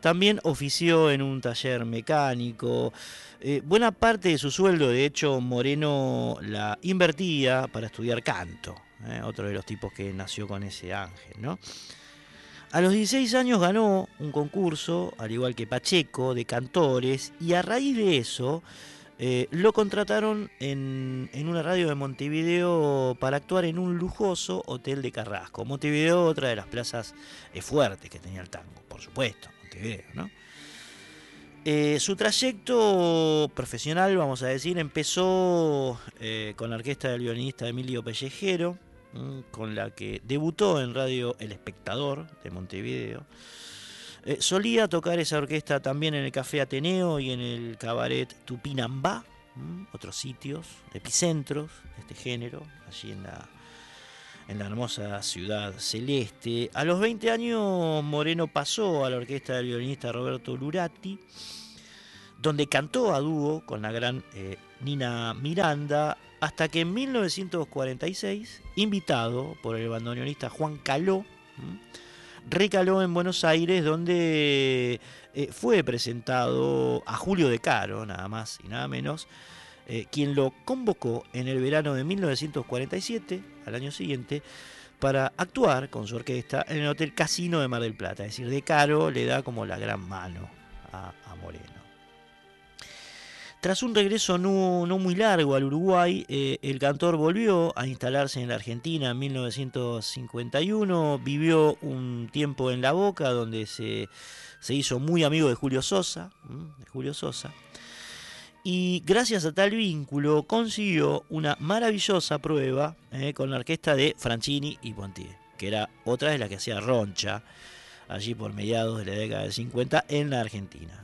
También ofició en un taller mecánico. Eh, buena parte de su sueldo, de hecho, Moreno la invertía para estudiar canto. otro de los tipos que nació con ese ángel, ¿no? A los 16 años ganó un concurso, al igual que Pacheco, de cantores, y a raíz de eso eh, lo contrataron en, una radio de Montevideo para actuar en un lujoso hotel de Carrasco. Montevideo, otra de las plazas eh, fuertes que tenía el tango, por supuesto, Montevideo. Eh, su trayecto profesional, vamos a decir, empezó con la orquesta del violinista Emilio Pellejero, con la que debutó en radio El Espectador de Montevideo. Eh, solía tocar esa orquesta también en el Café Ateneo y en el cabaret Tupinambá, otros sitios, epicentros de este género, allí en la, en la hermosa ciudad celeste. A los 20 años Moreno pasó a la orquesta del violinista Roberto Lurati, donde cantó a dúo con la gran eh, Nina Miranda, hasta que en 1946, invitado por el bandoneonista Juan Caló, recaló en Buenos Aires, donde eh, fue presentado a Julio De Caro, nada más y nada menos, eh, quien lo convocó en el verano de 1947, al año siguiente, para actuar con su orquesta en el Hotel Casino de Mar del Plata. Es decir, De Caro le da como la gran mano a Moreno. Tras un regreso no, muy largo al Uruguay, eh, el cantor volvió a instalarse en la Argentina en 1951, vivió un tiempo en La Boca, donde se, hizo muy amigo de Julio Sosa, de Julio Sosa, y gracias a tal vínculo consiguió una maravillosa prueba eh, con la orquesta de Franchini y Pontier, que era otra de las que hacía Roncha allí por mediados de la década del 50 en la Argentina.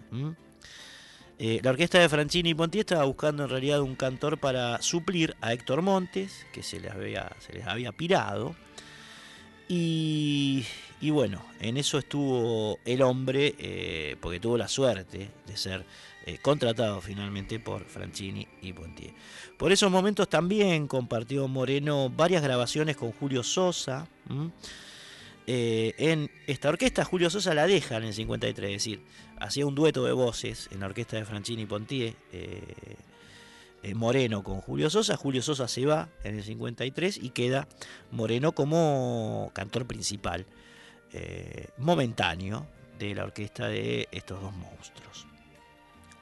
Eh, la orquesta de Franchini y Ponti estaba buscando en realidad un cantor para suplir a Héctor Montes, que se les había, pirado. Y, bueno, en eso estuvo el hombre, eh, porque tuvo la suerte de ser eh, contratado finalmente por Franchini y Pontier. Por esos momentos también compartió Moreno varias grabaciones con Julio Sosa. En esta orquesta Julio Sosa la deja en el 53, es decir, hacía un dueto de voces en la orquesta de Franchini Pontier, eh, eh, Moreno con Julio Sosa. Julio Sosa se va en el 53 y queda Moreno como cantor principal, eh, momentáneo, de la orquesta de estos dos monstruos.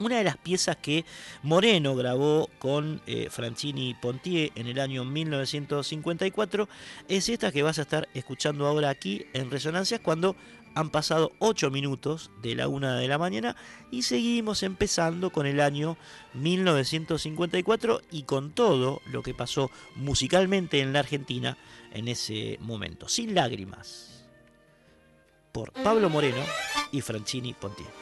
Una de las piezas que Moreno grabó con Franchini Pontier en el año 1954 es esta que vas a estar escuchando ahora aquí en Resonancias cuando han pasado 8 minutos de la una de la mañana y seguimos empezando con el año 1954 y con todo lo que pasó musicalmente en la Argentina en ese momento. Sin lágrimas. Por Pablo Moreno y Franchini Pontier.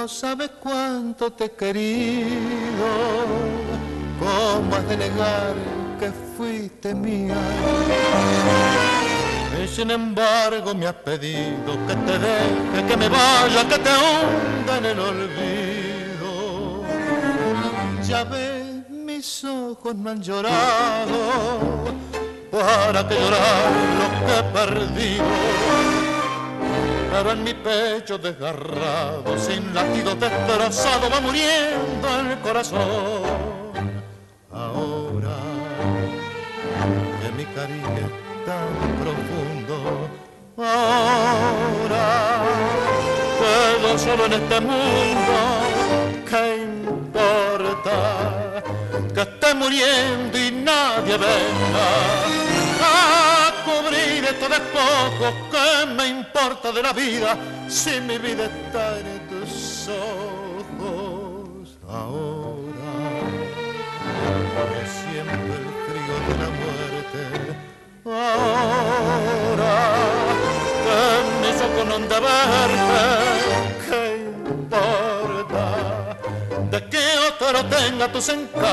No sabes cuánto te he querido, cómo has de negar que fuiste mía. Y sin embargo me has pedido que te deje, que me vaya, que te hunda en el olvido. Ya ves, mis ojos no han llorado, para que llorar lo que he perdido. Pero en mi pecho desgarrado, sin latido destrozado, va muriendo el corazón. Ahora que mi cariño es tan profundo, ahora puedo solo en este mundo, ¿qué importa? Que esté muriendo y nadie venga cubrir estos despojos, ¿qué me importa de la vida si mi vida está en tus ojos ahora? que siento el frío de la muerte. Ahora que mis ojos no han de verte, ¿qué importa? De que otro tenga tus encantos.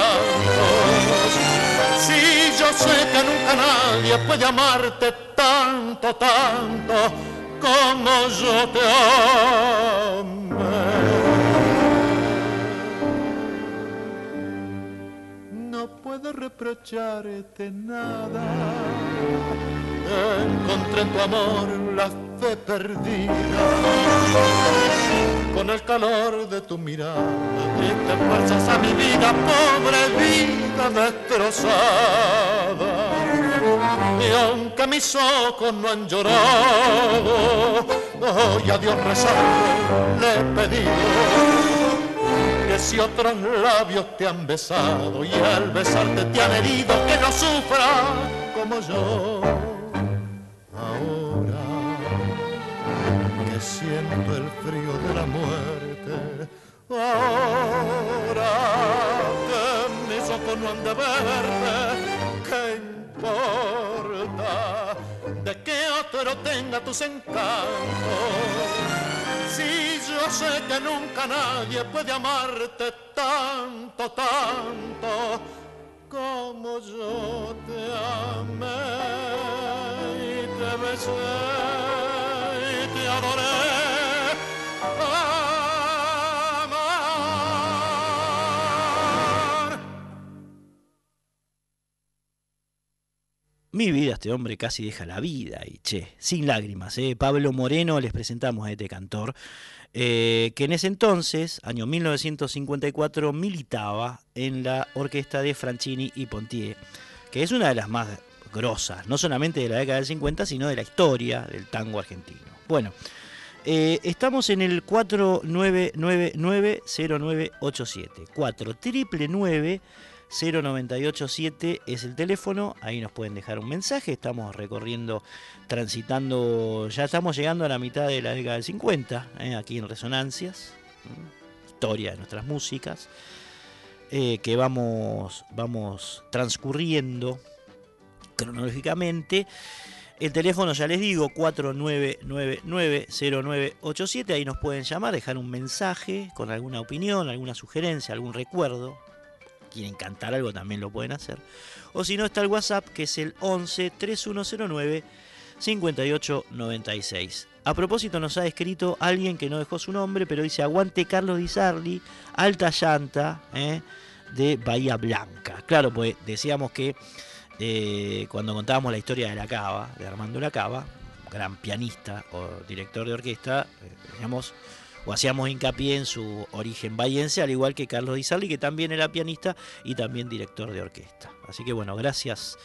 Si yo sé que nunca nadie puede amarte tanto, tanto como yo te amé. no puedo reprocharte nada. Encontré en tu amor la fe perdida. Con el calor de tu mirada, diste fuerzas a mi vida, pobre vida destrozada. Y aunque mis ojos no han llorado, hoy a Dios rezando le he pedido que si otros labios te han besado y al besarte te han herido, que no sufra como yo. Siento el frío de la muerte, ahora que mis ojos no han de verte, ¿qué importa de que otro tenga tus encantos? Si yo sé que nunca nadie puede amarte tanto, tanto como yo te amé y te besé. Mi vida, este hombre casi deja la vida y che, sin lágrimas. ¿eh? Pablo Moreno les presentamos a este cantor, eh, que en ese entonces, año 1954, militaba en la orquesta de Franchini y Pontier, que es una de las más grosas, no solamente de la década del 50, sino de la historia del tango argentino. Bueno, eh, estamos en el 49990987, 4 triple 0987 es el teléfono, ahí nos pueden dejar un mensaje, estamos recorriendo, transitando, ya estamos llegando a la mitad de la década del 50, eh, aquí en Resonancias, historia de nuestras músicas, eh, que vamos, vamos transcurriendo cronológicamente. El teléfono, ya les digo, 49990987. Ahí nos pueden llamar, dejar un mensaje con alguna opinión, alguna sugerencia, algún recuerdo quieren cantar algo también lo pueden hacer. O si no está el WhatsApp que es el 11 3109 5896. A propósito nos ha escrito alguien que no dejó su nombre, pero dice aguante Carlos Di Sarli, alta llanta ¿eh? de Bahía Blanca. Claro, pues decíamos que eh, cuando contábamos la historia de la Cava, de Armando La Cava, gran pianista o director de orquesta, eh, decíamos o hacíamos hincapié en su origen bayense, al igual que Carlos Di Sarli, que también era pianista y también director de orquesta. Así que bueno, gracias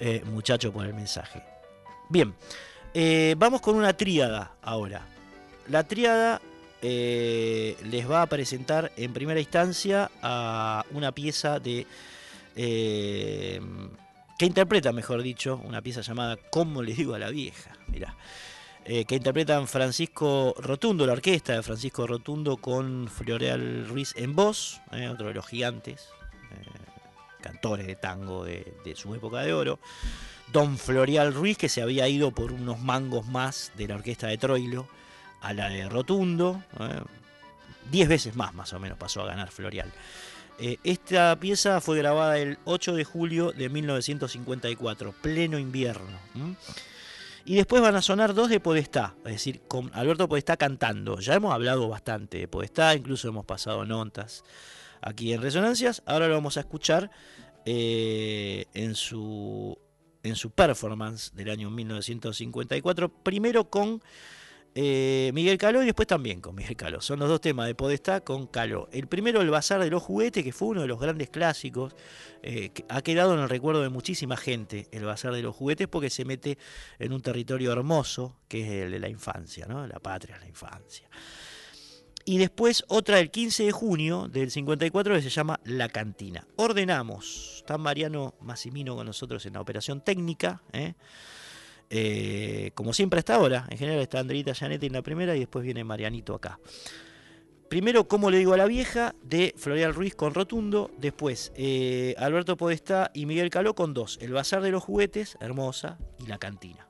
eh, muchacho por el mensaje. Bien, eh, vamos con una tríada ahora. La tríada les va a presentar en primera instancia a una pieza de... que interpreta, mejor dicho, una pieza llamada ¿Cómo le digo a la vieja? Mirá. Eh, que interpretan Francisco Rotundo, la orquesta de Francisco Rotundo con Floreal Ruiz en voz, eh, otro de los gigantes, eh, cantores de tango de, su época de oro. Don Floreal Ruiz, que se había ido por unos mangos más de la orquesta de Troilo a la de Rotundo. Diez veces más, más o menos, pasó a ganar Floreal. Eh, esta pieza fue grabada el 8 de julio de 1954, pleno invierno. Y después van a sonar dos de Podestá, es decir, con Alberto Podestá cantando. Ya hemos hablado bastante de Podestá, incluso hemos pasado notas aquí en Resonancias. Ahora lo vamos a escuchar eh, en, su, en su performance del año 1954, primero con eh, Miguel Caló y después también con Miguel Caló. Son los dos temas de Podestá con Caló. El primero, El Bazar de los Juguetes, que fue uno de los grandes clásicos, eh, que ha quedado en el recuerdo de muchísima gente, El Bazar de los Juguetes, porque se mete en un territorio hermoso, que es el de la infancia, ¿no? la patria, la infancia. Y después otra del 15 de junio del 54 que se llama La Cantina. Ordenamos. Está Mariano Massimino con nosotros en la operación técnica. ¿eh? Eh, como siempre hasta ahora, en general está Andrita Janetti en la primera y después viene Marianito acá. Primero, como le digo a la vieja, de Florial Ruiz con Rotundo. Después, eh, Alberto Podestá y Miguel Caló con dos. El Bazar de los Juguetes, hermosa, y La Cantina.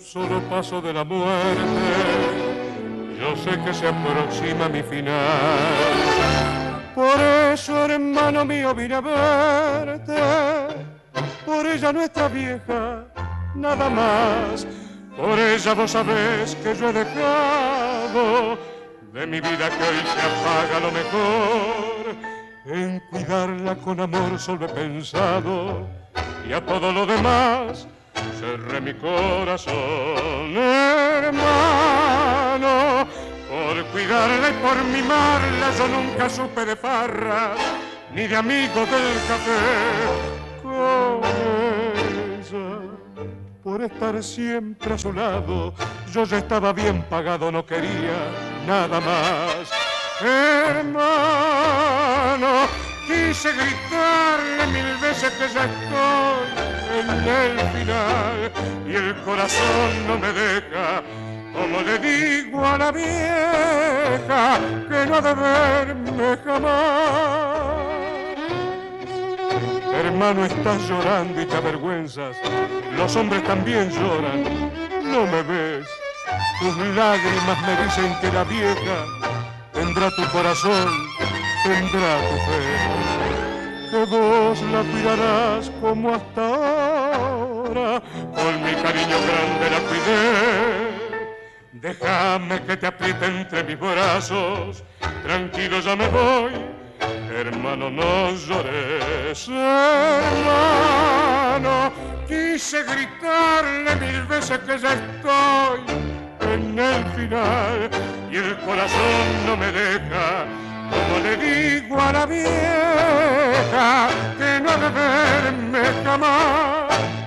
Solo paso de la muerte, yo sé que se aproxima mi final. Por eso, hermano mío, vine a verte, por ella nuestra vieja, nada más. Por ella vos sabés que yo he dejado de mi vida que hoy se apaga lo mejor. En cuidarla con amor solo he pensado y a todo lo demás cerré mi corazón, hermano, por cuidarla y por mimarla yo nunca supe de farra ni de amigos del café con ella. Por estar siempre a su lado, yo ya estaba bien pagado, no quería nada más. Hermano, quise gritarle mil veces que ya estoy en el final y el corazón no me deja. Como le digo a la vieja que no de verme jamás. Hermano, estás llorando y te avergüenzas. Los hombres también lloran. No me ves. Tus lágrimas me dicen que la vieja tendrá tu corazón, tendrá tu fe que vos la cuidarás como hasta ahora, con mi cariño grande la cuidé. Déjame que te apriete entre mis brazos, tranquilo ya me voy, hermano no llores, hermano. Quise gritarle mil veces que ya estoy en el final y el corazón no me deja como le digo a la vieja que no debe verme jamás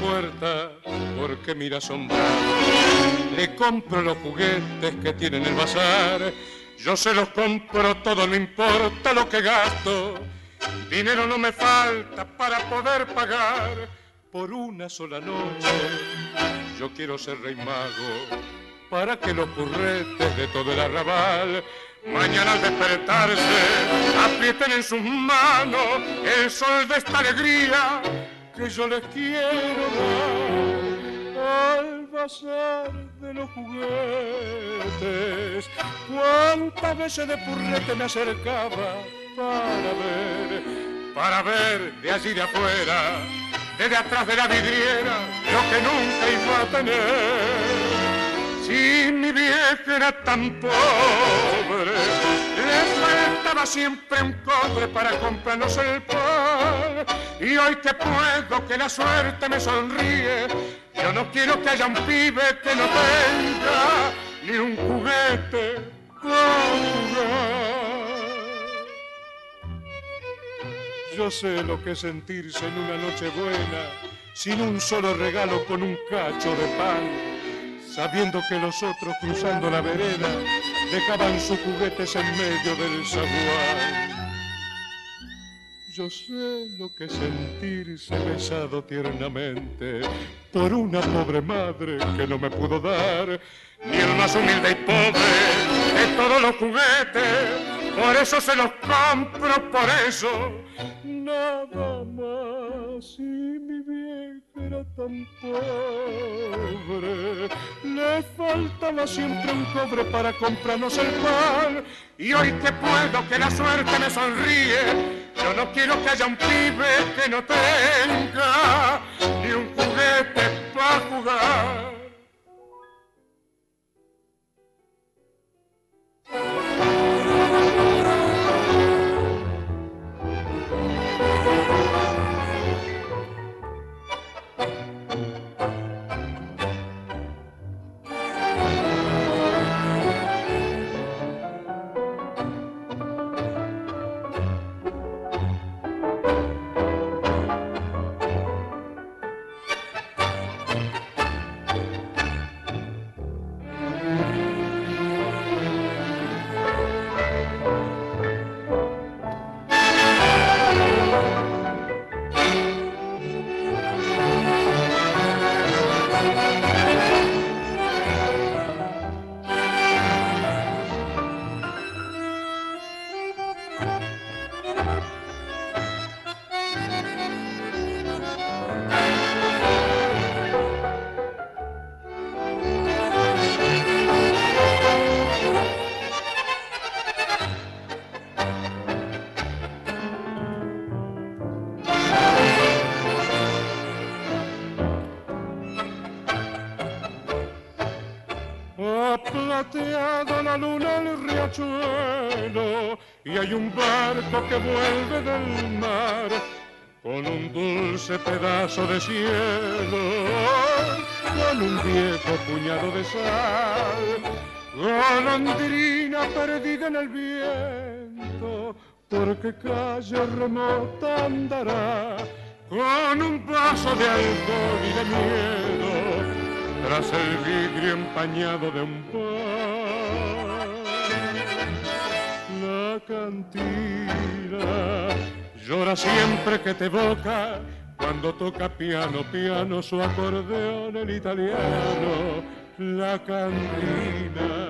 puerta porque mira asombrado. Le compro los juguetes que tiene en el bazar. Yo se los compro todo, no importa lo que gasto. Dinero no me falta para poder pagar por una sola noche. Yo quiero ser rey mago para que los curretes de todo el arrabal mañana al despertarse aprieten en sus manos el sol de esta alegría que yo les quiero dar al bazar de los juguetes. Cuántas veces de purrete me acercaba para ver, para ver de allí de afuera, desde atrás de la vidriera, lo que nunca iba a tener. Si mi vieja era tan pobre, le faltaba siempre un cobre para comprarnos el pan. Y hoy que puedo, que la suerte me sonríe, yo no quiero que haya un pibe que no tenga ni un juguete Yo sé lo que es sentirse en una noche buena, sin un solo regalo con un cacho de pan sabiendo que los otros cruzando la vereda dejaban sus juguetes en medio del zaguán. Yo sé lo que sentirse besado tiernamente por una pobre madre que no me pudo dar ni el más humilde y pobre de todos los juguetes. Por eso se los compro, por eso nada más. Y mi vieja era tan pobre, le faltaba siempre un cobre para comprarnos el pan. Y hoy que puedo, que la suerte me sonríe, yo no quiero que haya un pibe que no tenga ni un juguete para jugar. Un barco que vuelve del mar con un dulce pedazo de cielo, con un viejo puñado de sal, golondrina perdida en el viento, porque calle remota andará con un vaso de alcohol y de miedo, tras el vidrio empañado de un pan cantina. Llora siempre que te evoca cuando toca piano, piano, su acordeón el italiano. La cantina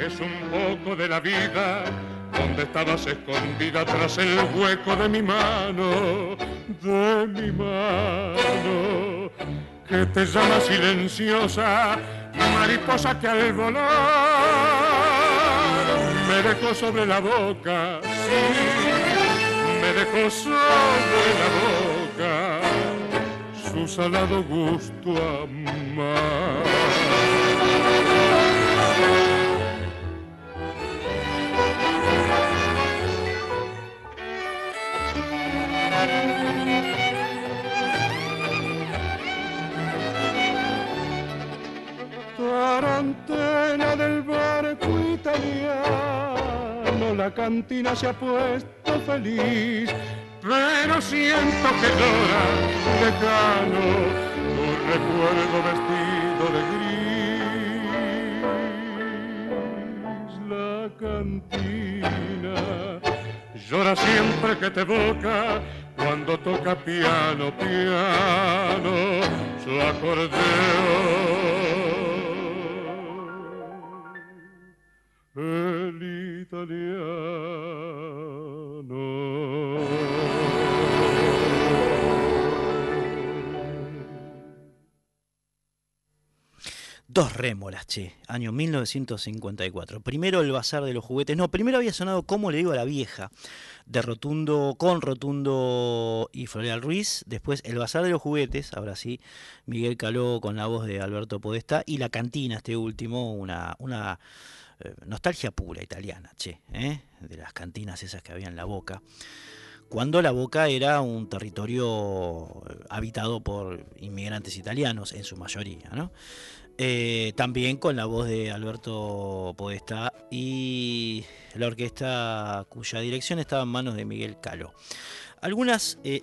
es un poco de la vida donde estabas escondida tras el hueco de mi mano, de mi mano, que te llama silenciosa, mariposa que al volar me dejó sobre la boca, sí, me dejó sobre la boca su salado gusto amar. Tarantena del barco italiano, la cantina se ha puesto feliz pero siento que llora lejano tu recuerdo vestido de gris. La cantina llora siempre que te boca cuando toca piano, piano, su acordeón. El italiano. Dos rémoras, che, año 1954. Primero el Bazar de los Juguetes. No, primero había sonado Como le digo a la vieja, de Rotundo, con Rotundo y Floreal Ruiz. Después el Bazar de los Juguetes, ahora sí, Miguel Caló con la voz de Alberto Podesta. Y La Cantina, este último, una, una eh, nostalgia pura italiana, che, ¿eh? de las cantinas esas que había en la boca cuando la Boca era un territorio eh, habitado por inmigrantes italianos en su mayoría. también con la voz de Alberto Podestá y la orquesta cuya dirección estaba en manos de Miguel Calo. Algunas eh,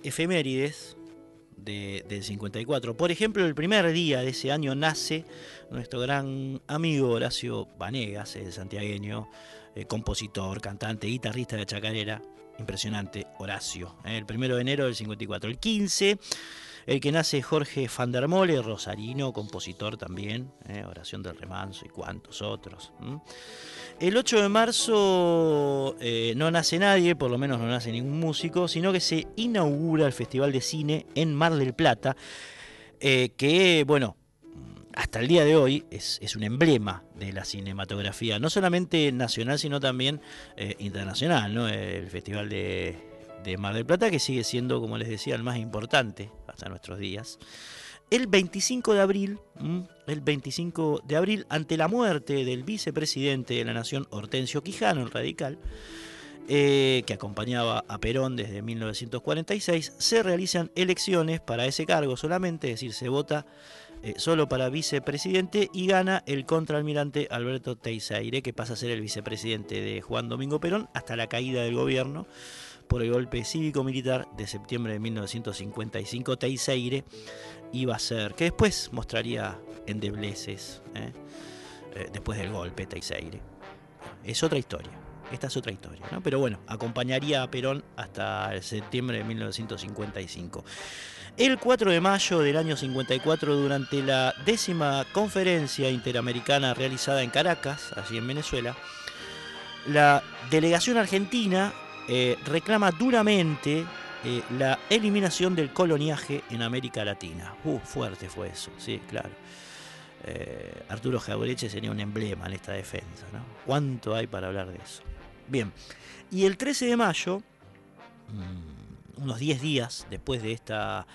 efemérides del 54. Por ejemplo, el primer día de ese año nace nuestro gran amigo Horacio Vanegas, el santiagueño, eh, compositor, cantante, guitarrista de chacarera. Impresionante, Horacio. el primero de enero del 54. El 15 el que nace Jorge van der Mole, rosarino, compositor también, ¿eh? Oración del Remanso y cuantos otros. El 8 de marzo eh, no nace nadie, por lo menos no nace ningún músico, sino que se inaugura el Festival de Cine en Mar del Plata, eh, que, bueno, hasta el día de hoy es, un emblema de la cinematografía, no solamente nacional, sino también internacional, ¿no? El Festival de, de Mar del Plata, que sigue siendo, como les decía, el más importante hasta nuestros días. El 25 de abril, el 25 de abril, ante la muerte del vicepresidente de la Nación, Hortensio Quijano, el radical, eh, que acompañaba a Perón desde 1946, se realizan elecciones para ese cargo solamente, es decir, se vota eh, solo para vicepresidente y gana el contraalmirante Alberto Teixeira, que pasa a ser el vicepresidente de Juan Domingo Perón hasta la caída del gobierno por el golpe cívico-militar de septiembre de 1955, Teixeire iba a ser, que después mostraría endebleces ¿eh? Eh, después del golpe Teixeire. Es otra historia, esta es otra historia, pero bueno, acompañaría a Perón hasta septiembre de 1955. El 4 de mayo del año 54, durante la décima conferencia interamericana realizada en Caracas, allí en Venezuela, la delegación argentina eh, reclama duramente eh, la eliminación del coloniaje en América Latina. Uh, fuerte fue eso, sí, claro. Eh, Arturo Jaureche sería un emblema en esta defensa, ¿no? ¿Cuánto hay para hablar de eso? Bien, y el 13 de mayo, mm, unos 10 días después de esta,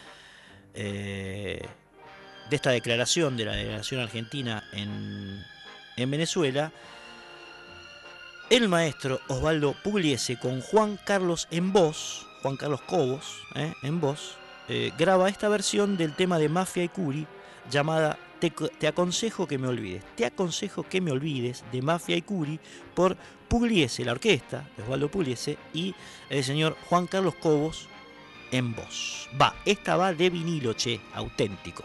de esta declaración de la delegación argentina en, en Venezuela, el maestro Osvaldo Pugliese con Juan Carlos en voz, Juan Carlos Cobos eh, en voz, eh, graba esta versión del tema de Mafia y Curi llamada te, aconsejo que me olvides. Te aconsejo que me olvides de Mafia y Curi por Pugliese, la orquesta de Osvaldo Pugliese y el señor Juan Carlos Cobos en voz. Va, esta va de vinilo, che, auténtico.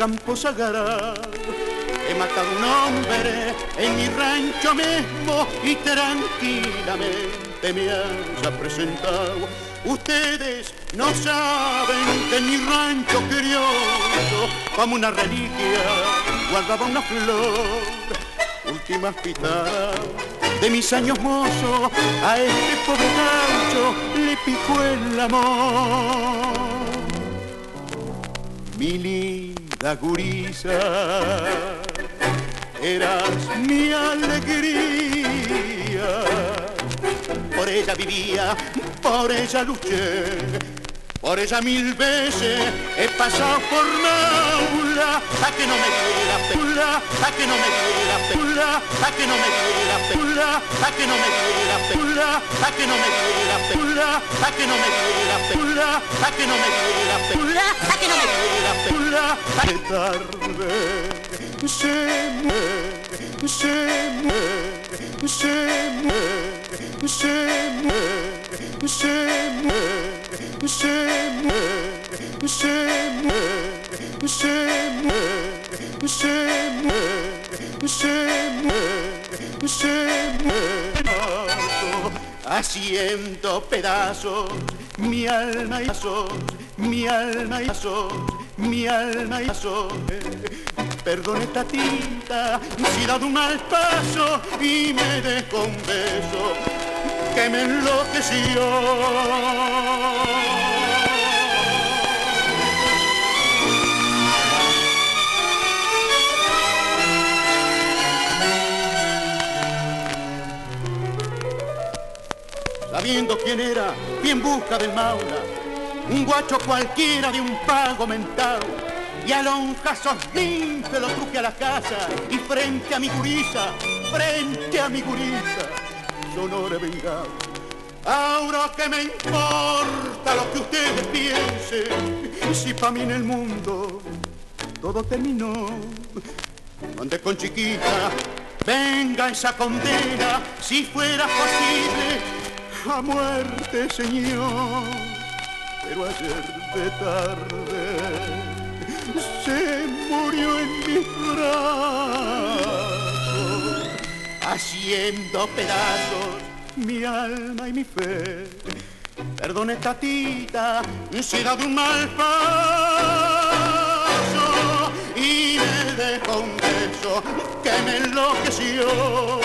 Campo sagrado. He matado un hombre en mi rancho mismo y tranquilamente me haya presentado Ustedes no saben que mi rancho criollo, como una reliquia, guardaba una flor. Últimas pitadas de mis años mozos, a este pobre gaucho le picó el amor. Mi linda gurisa, eras mi alegría. Por ella vivía, por ella luché por ella mil veces he pasado por Naula, a que no me diera pula, a que no me diera pula, a que no me diera pula, a que no me diera pula, a que no me diera pula, a que no me diera pula, a que no me diera pula, a que no me diera pula, a que tarde se muere, se muere, se muere, se muere, se muere se muere, se muere, se muere, se muere, se muere, se muere. Haciendo pedazos mi alma y pedazos, mi alma y pedazos, mi alma y pedazos. Perdone tatita si he dado un mal paso y me dejo un beso que me enloqueció. sabiendo quién era, bien busca del Maula, un guacho cualquiera de un pago mental, y a lonjazos limpio lo truje a la casa, y frente a mi gurisa, frente a mi gurisa, sonora vengado. Ahora que me importa lo que ustedes piensen, si para mí en el mundo todo terminó, donde con chiquita venga esa condena, si fuera posible a muerte, Señor. Pero ayer de tarde se murió en mis brazos, haciendo pedazos. Mi alma y mi fe. Perdone, tatita, si he dado un mal paso. Y me dejó un beso que me enloqueció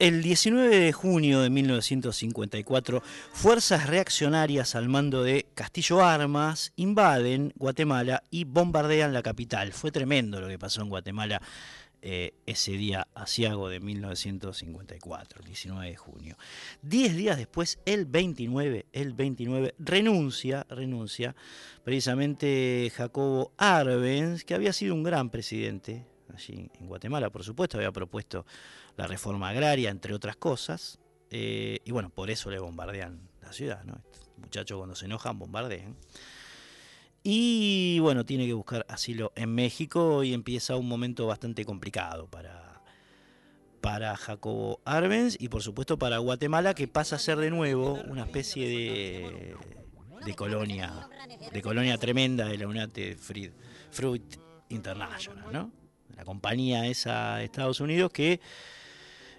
El 19 de junio de 1954, fuerzas reaccionarias al mando de Castillo Armas invaden Guatemala y bombardean la capital. Fue tremendo lo que pasó en Guatemala eh, ese día asiago de 1954, el 19 de junio. Diez días después, el 29, el 29, renuncia, renuncia precisamente Jacobo Arbenz, que había sido un gran presidente allí en Guatemala, por supuesto, había propuesto la reforma agraria, entre otras cosas. Eh, y bueno, por eso le bombardean la ciudad, ¿no? muchachos cuando se enojan bombardean. Y bueno, tiene que buscar asilo en México y empieza un momento bastante complicado para, para Jacobo Arbenz y por supuesto para Guatemala, que pasa a ser de nuevo una especie de, de colonia, de colonia tremenda de la United Fruit International, ¿no? La compañía esa de Estados Unidos que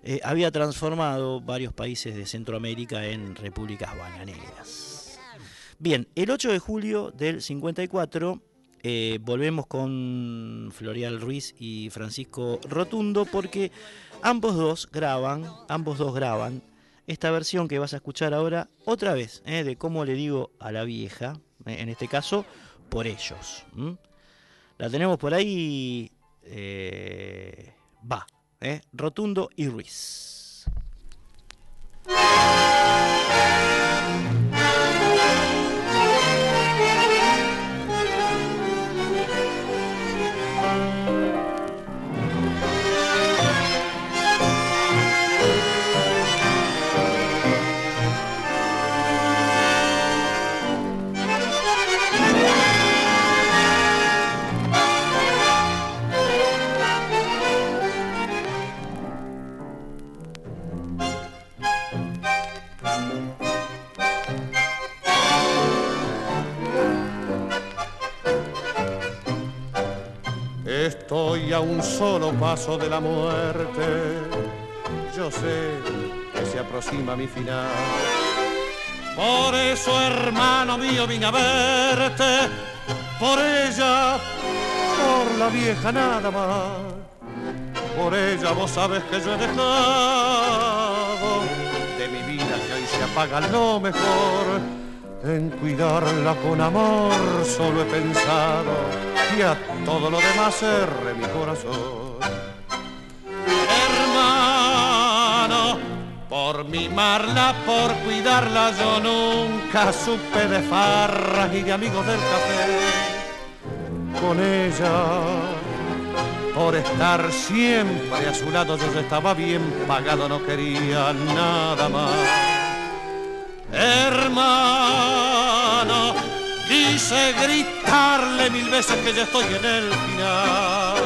eh, había transformado varios países de Centroamérica en repúblicas bananeras. Bien, el 8 de julio del 54 eh, volvemos con Florial Ruiz y Francisco Rotundo porque ambos dos graban, ambos dos graban esta versión que vas a escuchar ahora otra vez, eh, de cómo le digo a la vieja, en este caso, por ellos. La tenemos por ahí, va. ¿Eh? Rotundo y Ruiz. Estoy a un solo paso de la muerte. Yo sé que se aproxima mi final. Por eso, hermano mío, vine a verte, por ella, por la vieja nada más. Por ella vos sabes que yo he dejado de mi vida que hoy se apaga lo mejor. En cuidarla con amor solo he pensado y todo lo demás cerré mi corazón. Hermano, por mimarla, por cuidarla yo nunca supe de farras y de amigos del café. Con ella, por estar siempre a su lado yo estaba bien pagado, no quería nada más. Hermano, quise gritarle mil veces que ya estoy en el final.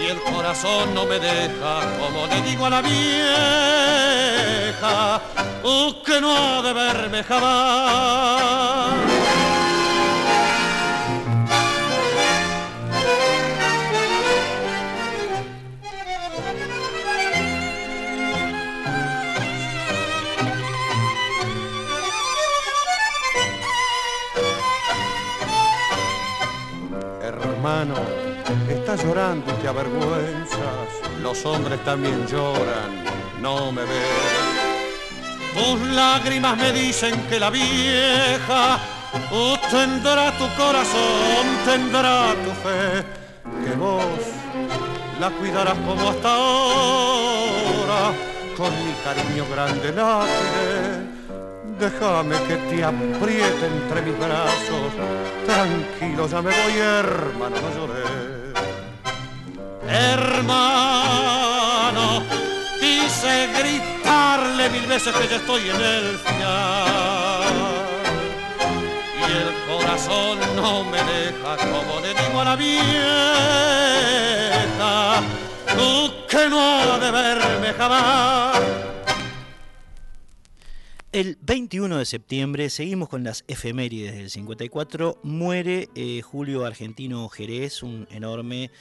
Y el corazón no me deja, como le digo a la vieja, uh, que no ha de verme jamás. Hermano, estás llorando y te avergüenzas. Los hombres también lloran, no me ves. Tus lágrimas me dicen que la vieja uh, tendrá tu corazón, tendrá tu fe, que vos la cuidarás como hasta ahora, con mi cariño grande la. Déjame que te apriete entre mis brazos, tranquilo ya me voy, hermano, no lloré. Hermano, quise gritarle mil veces que ya estoy en el final. Y el corazón no me deja, como le digo a la vieja, tú que no ha de verme jamás. El 21 de septiembre, seguimos con las efemérides del 54, muere eh, Julio Argentino Jerez, un enorme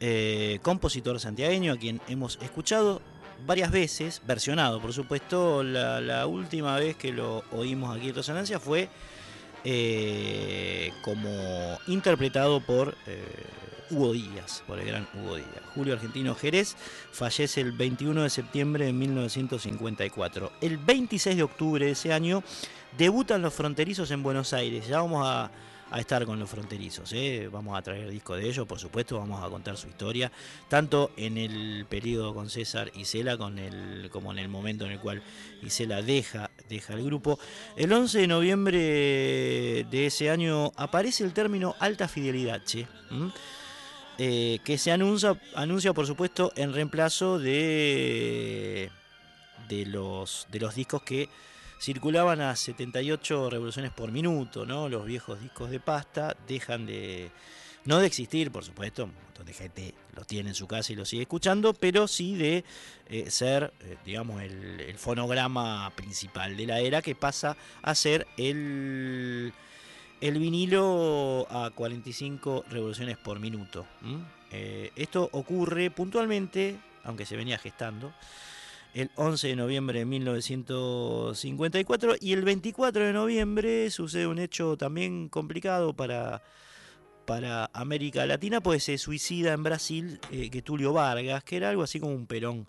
eh, compositor santiagueño a quien hemos escuchado varias veces, versionado por supuesto, la, última vez que lo oímos aquí en Resonancia fue eh, como interpretado por Hugo Díaz, por el gran Hugo Díaz. Julio Argentino Jerez fallece el 21 de septiembre de 1954. El 26 de octubre de ese año debutan los fronterizos en Buenos Aires. Ya vamos a, estar con los fronterizos. ¿eh? Vamos a traer disco de ellos, por supuesto, vamos a contar su historia, tanto en el periodo con César Isela con el, como en el momento en el cual Isela deja, el grupo. El 11 de noviembre de ese año aparece el término alta fidelidad, che, ¿m? Eh, que se anuncia, anuncia, por supuesto, en reemplazo de, de, los, de los discos que circulaban a 78 revoluciones por minuto, ¿no? Los viejos discos de pasta dejan de no de existir, por supuesto, un montón de gente lo tiene en su casa y lo sigue escuchando, pero sí de eh, ser, eh, digamos, el, fonograma principal de la era que pasa a ser el, el vinilo a 45 revoluciones por minuto. Eh, esto ocurre puntualmente, aunque se venía gestando, el 11 de noviembre de 1954 y el 24 de noviembre sucede un hecho también complicado para, para América Latina, pues se suicida en Brasil eh, Getulio Vargas, que era algo así como un perón,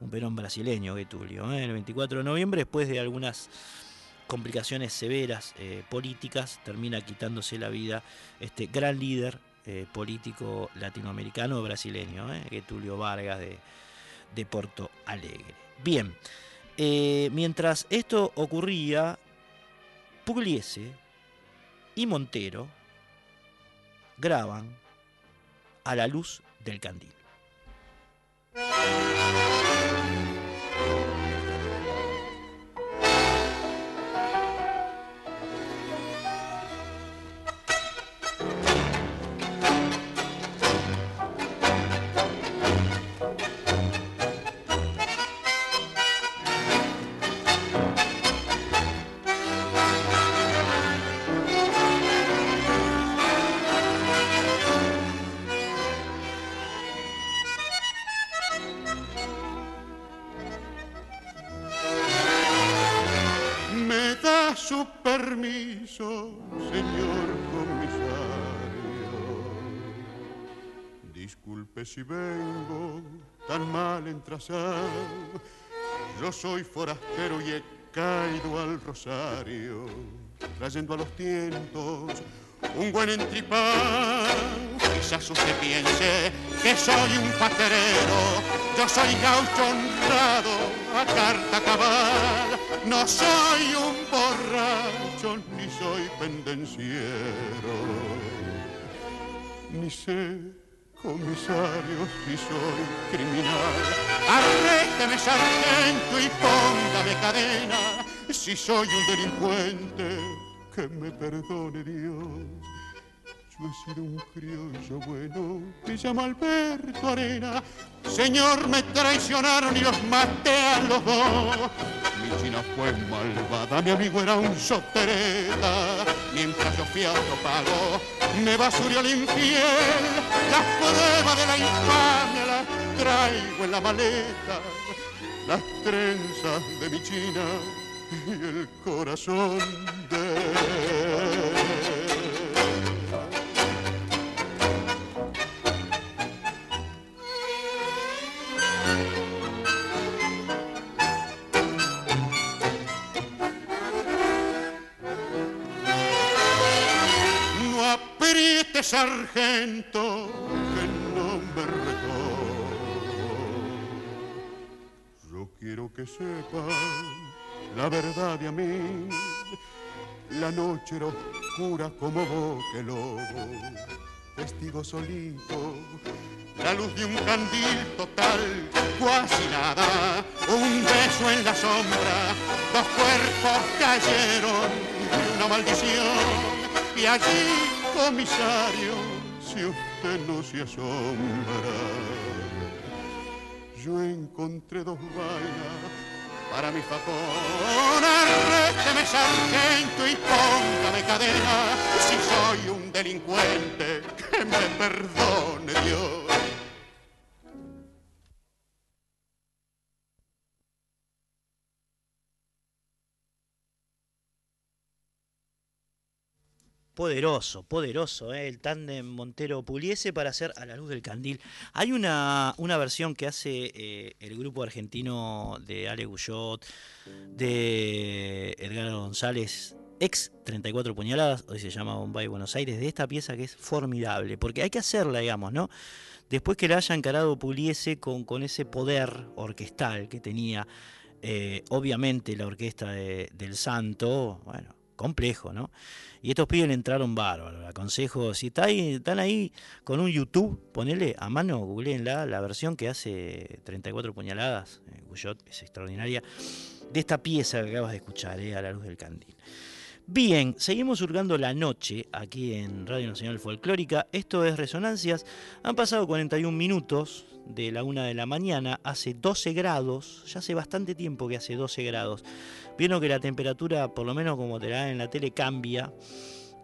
un perón brasileño Getulio, ¿eh? el 24 de noviembre después de algunas complicaciones severas eh, políticas termina quitándose la vida este gran líder eh, político latinoamericano brasileño, eh, Getulio Vargas de, de Porto Alegre. Bien, mientras esto ocurría, Pugliese y Montero graban a la luz del candil. Disculpe si vengo tan mal entrazado. Yo soy forastero y he caído al rosario, trayendo a los tientos un buen entripado. Quizás usted piense que soy un paterero, yo soy gaucho honrado a carta cabal. No soy un borracho ni soy pendenciero, ni sé comisario si soy criminal. Arrésteme sargento y póngame cadena si soy un delincuente que me perdone Dios. Yo he sido un criollo bueno, me llamo Alberto Arena. Señor, me traicionaron y los maté a los dos. Mi china fue malvada, mi amigo era un sotereta. Mientras yo fui a me basurió el infiel. Las pruebas de la infamia las traigo en la maleta. Las trenzas de mi china y el corazón de apriete sargento que no me retó. Yo quiero que sepan la verdad de a mí. La noche era oscura como boque lobo, testigo solito, la luz de un candil total, cuasi nada, un beso en la sombra, dos cuerpos cayeron, una maldición, y allí, comisario, si usted no se asombra, yo encontré dos vainas para mi facón. Arrésteme sargento y póngame cadena. Si soy un delincuente, que me perdone Dios. Poderoso, poderoso, ¿eh? el tándem Montero Puliese para hacer a la luz del candil. Hay una, una versión que hace eh, el grupo argentino de Ale Guyot, de Edgar González, ex 34 puñaladas, hoy se llama Bombay Buenos Aires, de esta pieza que es formidable, porque hay que hacerla, digamos, ¿no? Después que la haya encarado Puliese con, con ese poder orquestal que tenía, eh, obviamente la orquesta de- del Santo, bueno, complejo, ¿no? Y estos pibes le entraron bárbaros. Aconsejo, si está están ahí con un YouTube, ponele a mano, googleenla, la versión que hace 34 puñaladas, eh, Guyot es extraordinaria, de esta pieza que acabas de escuchar, eh, a la luz del candil. Bien, seguimos hurgando la noche aquí en Radio Nacional Folclórica. Esto es Resonancias. Han pasado 41 minutos de la una de la mañana, hace 12 grados, ya hace bastante tiempo que hace 12 grados. Vieron que la temperatura, por lo menos como te la dan en la tele, cambia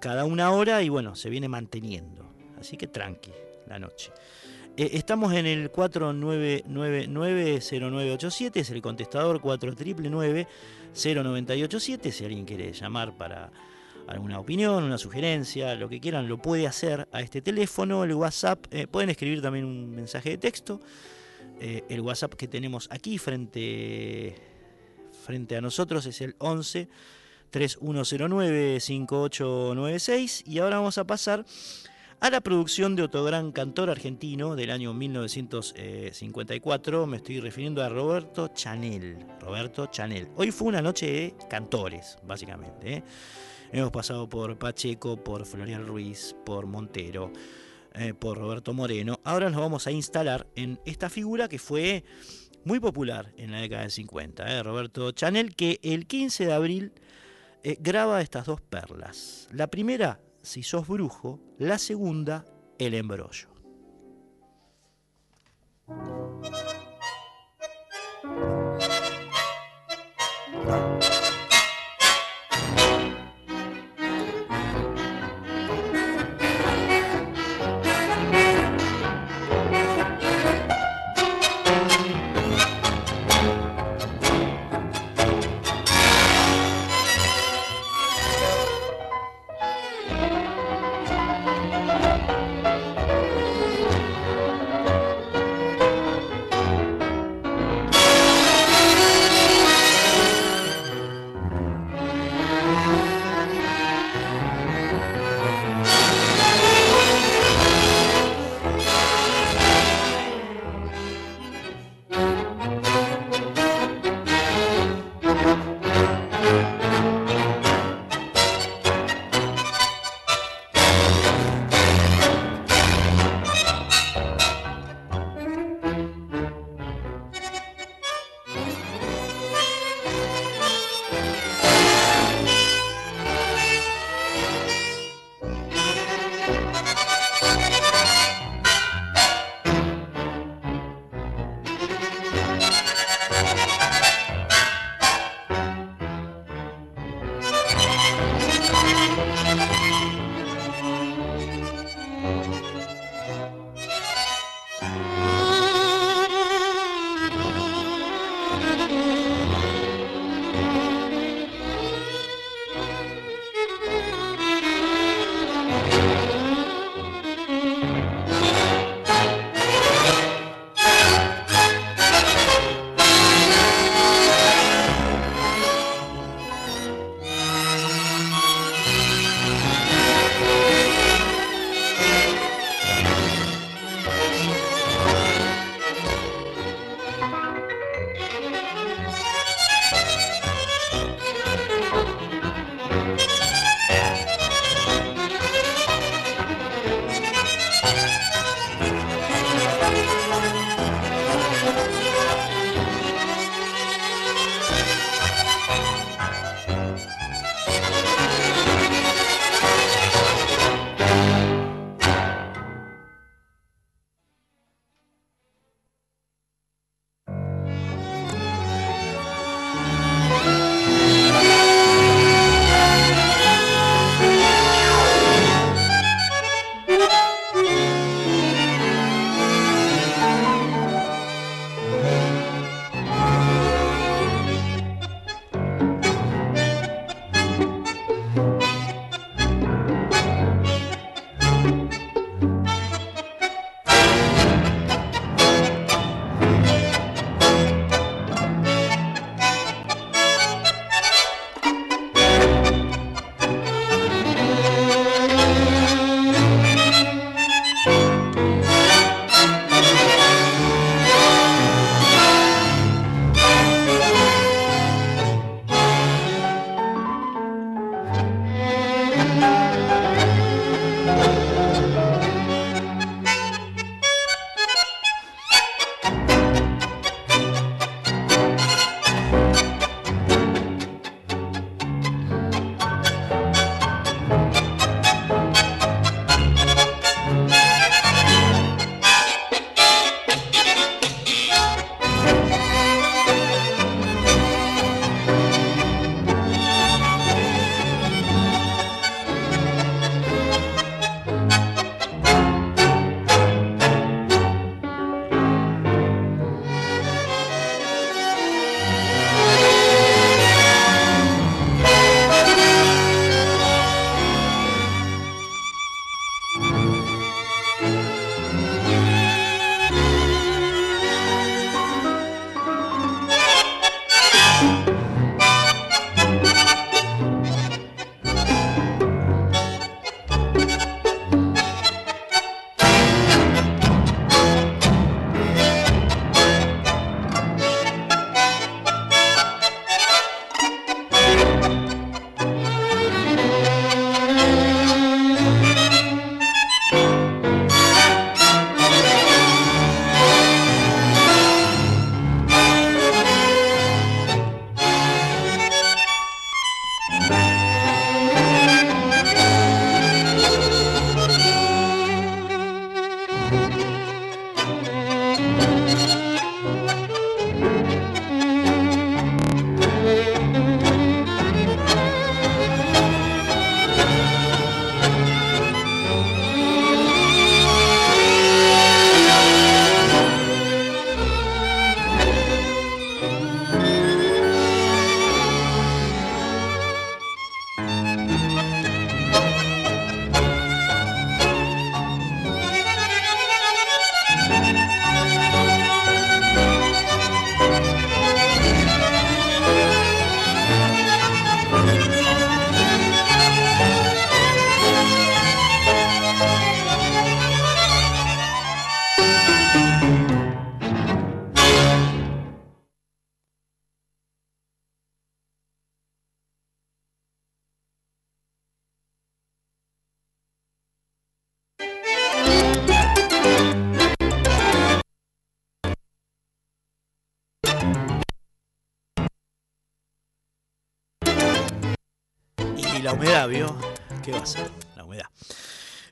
cada una hora y bueno, se viene manteniendo. Así que tranqui la noche. Eh, estamos en el 4999-0987, es el contestador 4999-0987. Si alguien quiere llamar para alguna opinión, una sugerencia, lo que quieran, lo puede hacer a este teléfono, el WhatsApp. eh, pueden escribir también un mensaje de texto. Eh, el WhatsApp que tenemos aquí frente, frente a nosotros es el 11 3109 5896 y ahora vamos a pasar a la producción de otro gran cantor argentino del año 1954. Me estoy refiriendo a Roberto Chanel. Roberto Chanel. Hoy fue una noche de cantores, básicamente. ¿eh? Hemos pasado por Pacheco, por Florian Ruiz, por Montero, eh, por Roberto Moreno. Ahora nos vamos a instalar en esta figura que fue muy popular en la década del 50. ¿eh? Roberto Chanel, que el 15 de abril graba estas dos perlas. La primera, si sos brujo, la segunda, el embrollo.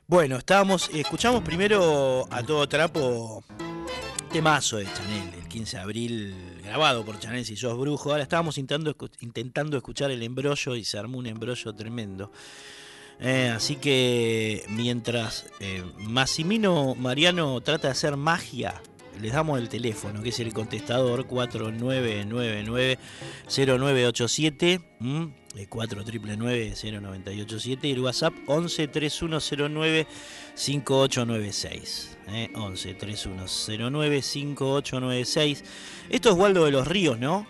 Bueno, estábamos, escuchamos primero a todo trapo temazo de Chanel, el 15 de abril, grabado por Chanel si sos brujo. Ahora estábamos intentando, intentando escuchar el embrollo y se armó un embrollo tremendo. Eh, así que mientras eh, Massimino Mariano trata de hacer magia, les damos el teléfono, que es el contestador 4999-0987. 4999-0987 y el WhatsApp 11 3109 5896. 11 3109 5896. Esto es Waldo de los Ríos, ¿no?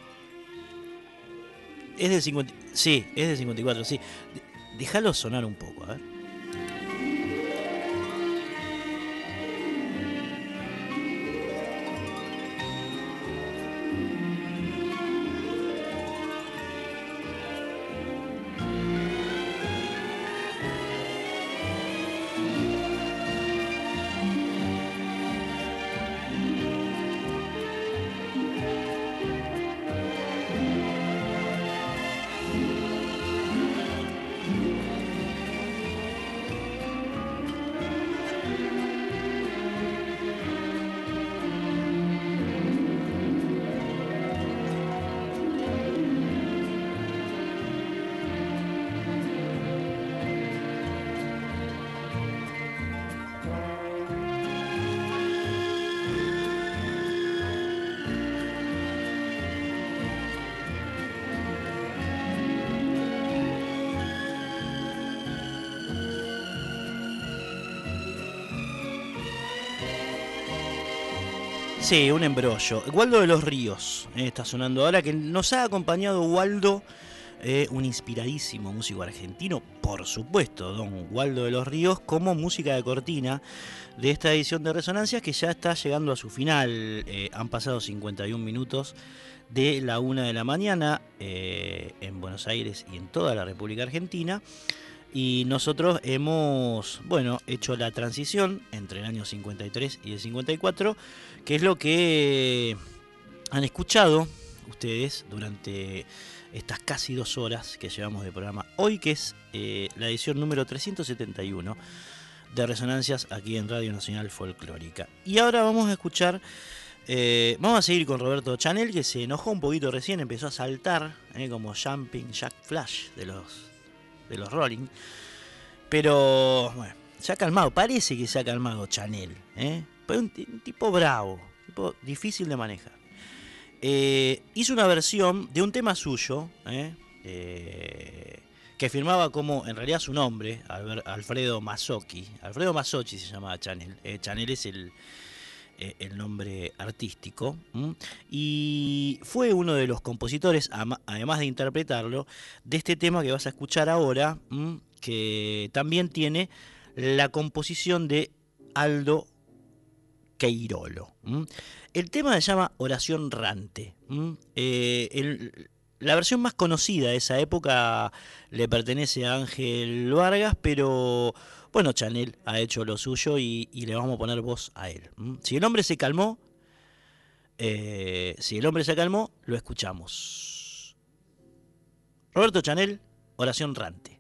Es de 50. Sí, es de 54, sí. Déjalo sonar un poco, a ver. Sí, un embrollo. Waldo de los Ríos eh, está sonando ahora, que nos ha acompañado Waldo, eh, un inspiradísimo músico argentino, por supuesto, don Waldo de los Ríos, como música de cortina de esta edición de Resonancias que ya está llegando a su final. Eh, han pasado 51 minutos de la una de la mañana en Buenos Aires y en toda la República Argentina. Y nosotros hemos, bueno, hecho la transición entre el año 53 y el 54, que es lo que han escuchado ustedes durante estas casi dos horas que llevamos de programa hoy, que es eh, la edición número 371 de Resonancias aquí en Radio Nacional Folclórica. Y ahora vamos a escuchar, eh, vamos a seguir con Roberto Chanel, que se enojó un poquito recién, empezó a saltar eh, como Jumping Jack Flash de los de los Rolling. Pero bueno, se ha calmado, parece que se ha calmado Chanel. ¿eh? un, tipo bravo, tipo difícil de manejar. Eh, hizo una versión de un tema suyo, ¿eh? Eh, que firmaba como en realidad su nombre, Alfredo Mazzocchi. Alfredo Mazzocchi se llamaba Chanel. Chanel es el, el nombre artístico, y fue uno de los compositores, además de interpretarlo, de este tema que vas a escuchar ahora, que también tiene la composición de Aldo Queirolo. El tema se llama Oración Rante. Eh, la versión más conocida de esa época le pertenece a Ángel Vargas, pero bueno, Chanel ha hecho lo suyo y, le vamos a poner voz a él. Si el hombre se calmó, eh, si el hombre se calmó, lo escuchamos. Roberto Chanel, oración rante.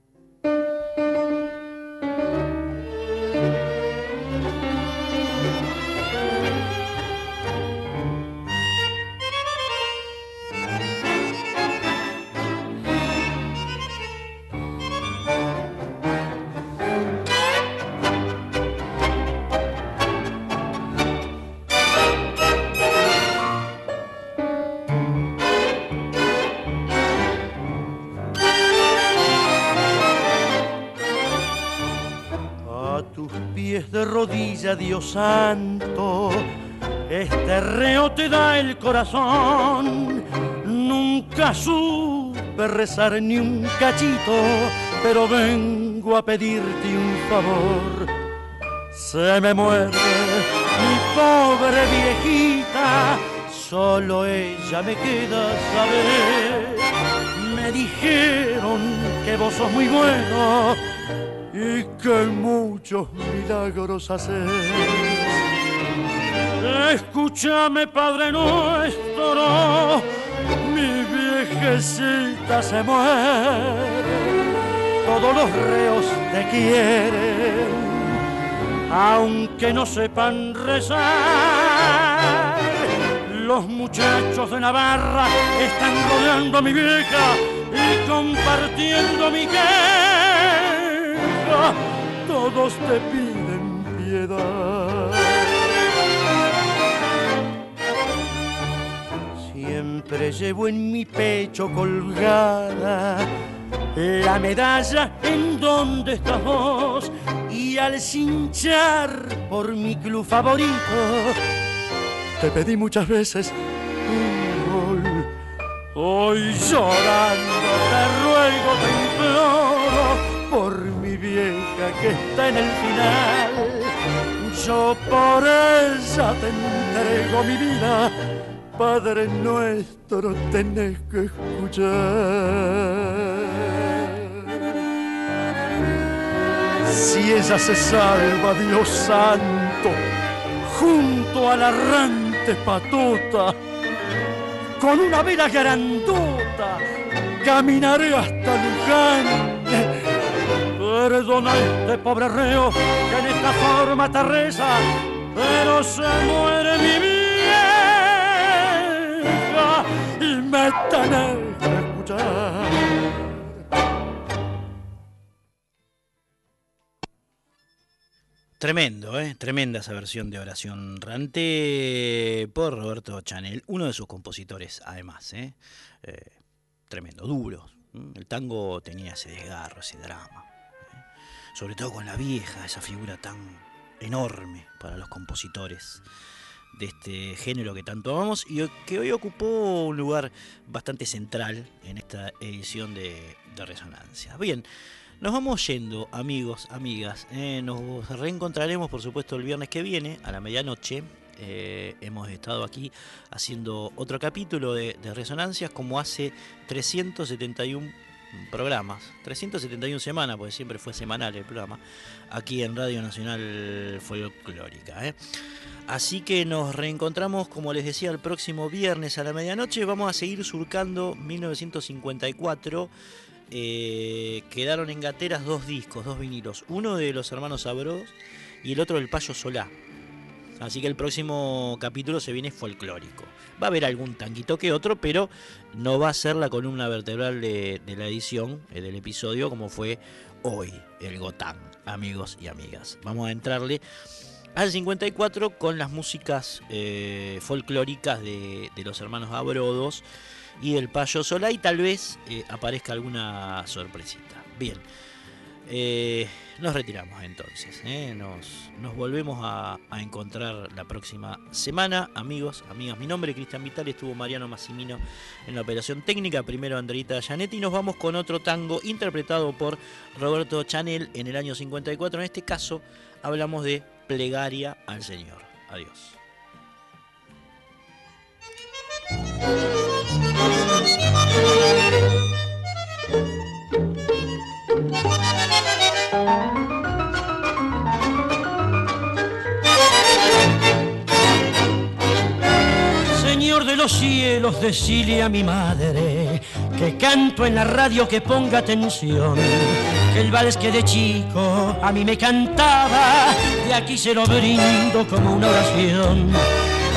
Dios santo. Este reo te da el corazón. Nunca supe rezar ni un cachito, pero vengo a pedirte un favor. Se me muere mi pobre viejita, solo ella me queda saber. Me dijeron que vos sos muy bueno y que muchos milagros haces. Escúchame, Padre nuestro, mi viejecita se muere. Todos los reos te quieren, aunque no sepan rezar. Los muchachos de Navarra están rodeando a mi vieja y compartiendo mi queja. Todos te piden piedad. Siempre llevo en mi pecho colgada la medalla en donde estás vos y al cinchar por mi club favorito te pedí muchas veces un gol. Hoy llorando te ruego, te imploro por vieja que está en el final. Yo por ella te entrego mi vida Padre nuestro, tenés que escuchar. Si ella se salva, Dios santo, junto a la errante patota, con una vela grandota, caminaré hasta Luján. Perdona este pobre reo que en esta forma te reza, pero se muere mi vida y me tenés que escuchar. Tremendo, ¿eh? tremenda esa versión de Oración Rante por Roberto Chanel, uno de sus compositores además. ¿eh? Eh, tremendo, duro. El tango tenía ese desgarro, ese drama. Sobre todo con la vieja, esa figura tan enorme para los compositores de este género que tanto amamos y que hoy ocupó un lugar bastante central en esta edición de, de Resonancia. Bien, nos vamos yendo, amigos, amigas. Eh, nos reencontraremos, por supuesto, el viernes que viene a la medianoche. Eh, hemos estado aquí haciendo otro capítulo de, de Resonancias como hace 371 programas, 371 semanas, porque siempre fue semanal el programa, aquí en Radio Nacional Folclórica. ¿eh? Así que nos reencontramos, como les decía, el próximo viernes a la medianoche. Vamos a seguir surcando 1954. Eh, quedaron en gateras dos discos, dos vinilos. Uno de los hermanos Sabros y el otro del Payo Solá. Así que el próximo capítulo se viene folclórico. Va a haber algún tanguito que otro, pero no va a ser la columna vertebral de, de la edición, eh, del episodio, como fue hoy, el Gotán, amigos y amigas. Vamos a entrarle al 54 con las músicas eh, folclóricas de, de, los hermanos Abrodos y del Payo Solá y tal vez eh, aparezca alguna sorpresita. Bien, eh, nos retiramos entonces, ¿eh? nos, volvemos a, encontrar la próxima semana, amigos, amigas. Mi nombre es Cristian Vital, estuvo Mariano Massimino en la operación técnica, primero Andreita Janetti y nos vamos con otro tango interpretado por Roberto Chanel en el año 54. En este caso hablamos de plegaria al Señor. Adiós. [laughs] Señor de los cielos, decile a mi madre que canto en la radio que ponga atención. Que el vals que de chico a mí me cantaba, de aquí se lo brindo como una oración.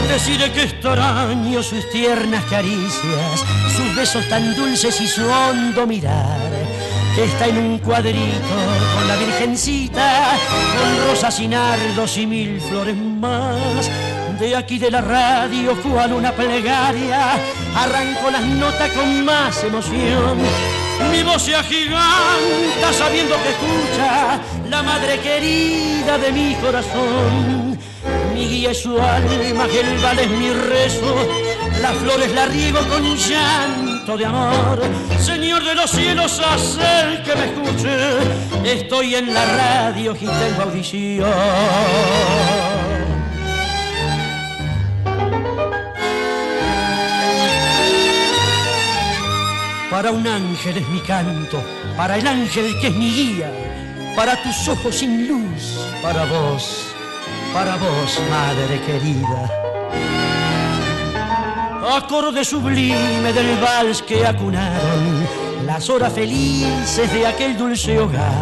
Decide que extraño sus tiernas caricias, sus besos tan dulces y su hondo mirar. Está en un cuadrito con la virgencita, con rosas y nardos y mil flores más de aquí de la radio, cual una plegaria, arranco las notas con más emoción. Mi voz se agiganta sabiendo que escucha la madre querida de mi corazón. Mi guía es su alma, el vale es mi rezo, las flores la riego con llanto de amor. Señor de los cielos, haz el que me escuche, estoy en la radio y tengo audición. Para un ángel es mi canto, para el ángel que es mi guía, para tus ojos sin luz, para vos, para vos, madre querida. Acorde sublime del vals que acunaron las horas felices de aquel dulce hogar.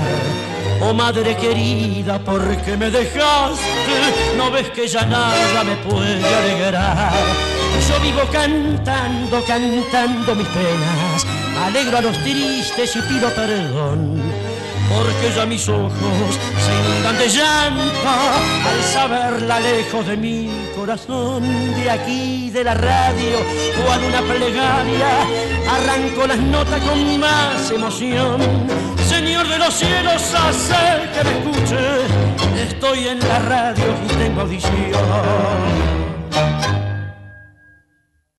Oh madre querida, ¿por qué me dejaste? No ves que ya nada me puede alegrar. Yo vivo cantando, cantando mis penas alegro a los tristes y pido perdón. Porque ya mis ojos se inundan de llanto al saberla lejos de mi corazón. De aquí, de la radio, cual una plegaria, arranco las notas con más emoción. Señor de los cielos, hacer que me escuche, estoy en la radio y tengo audición.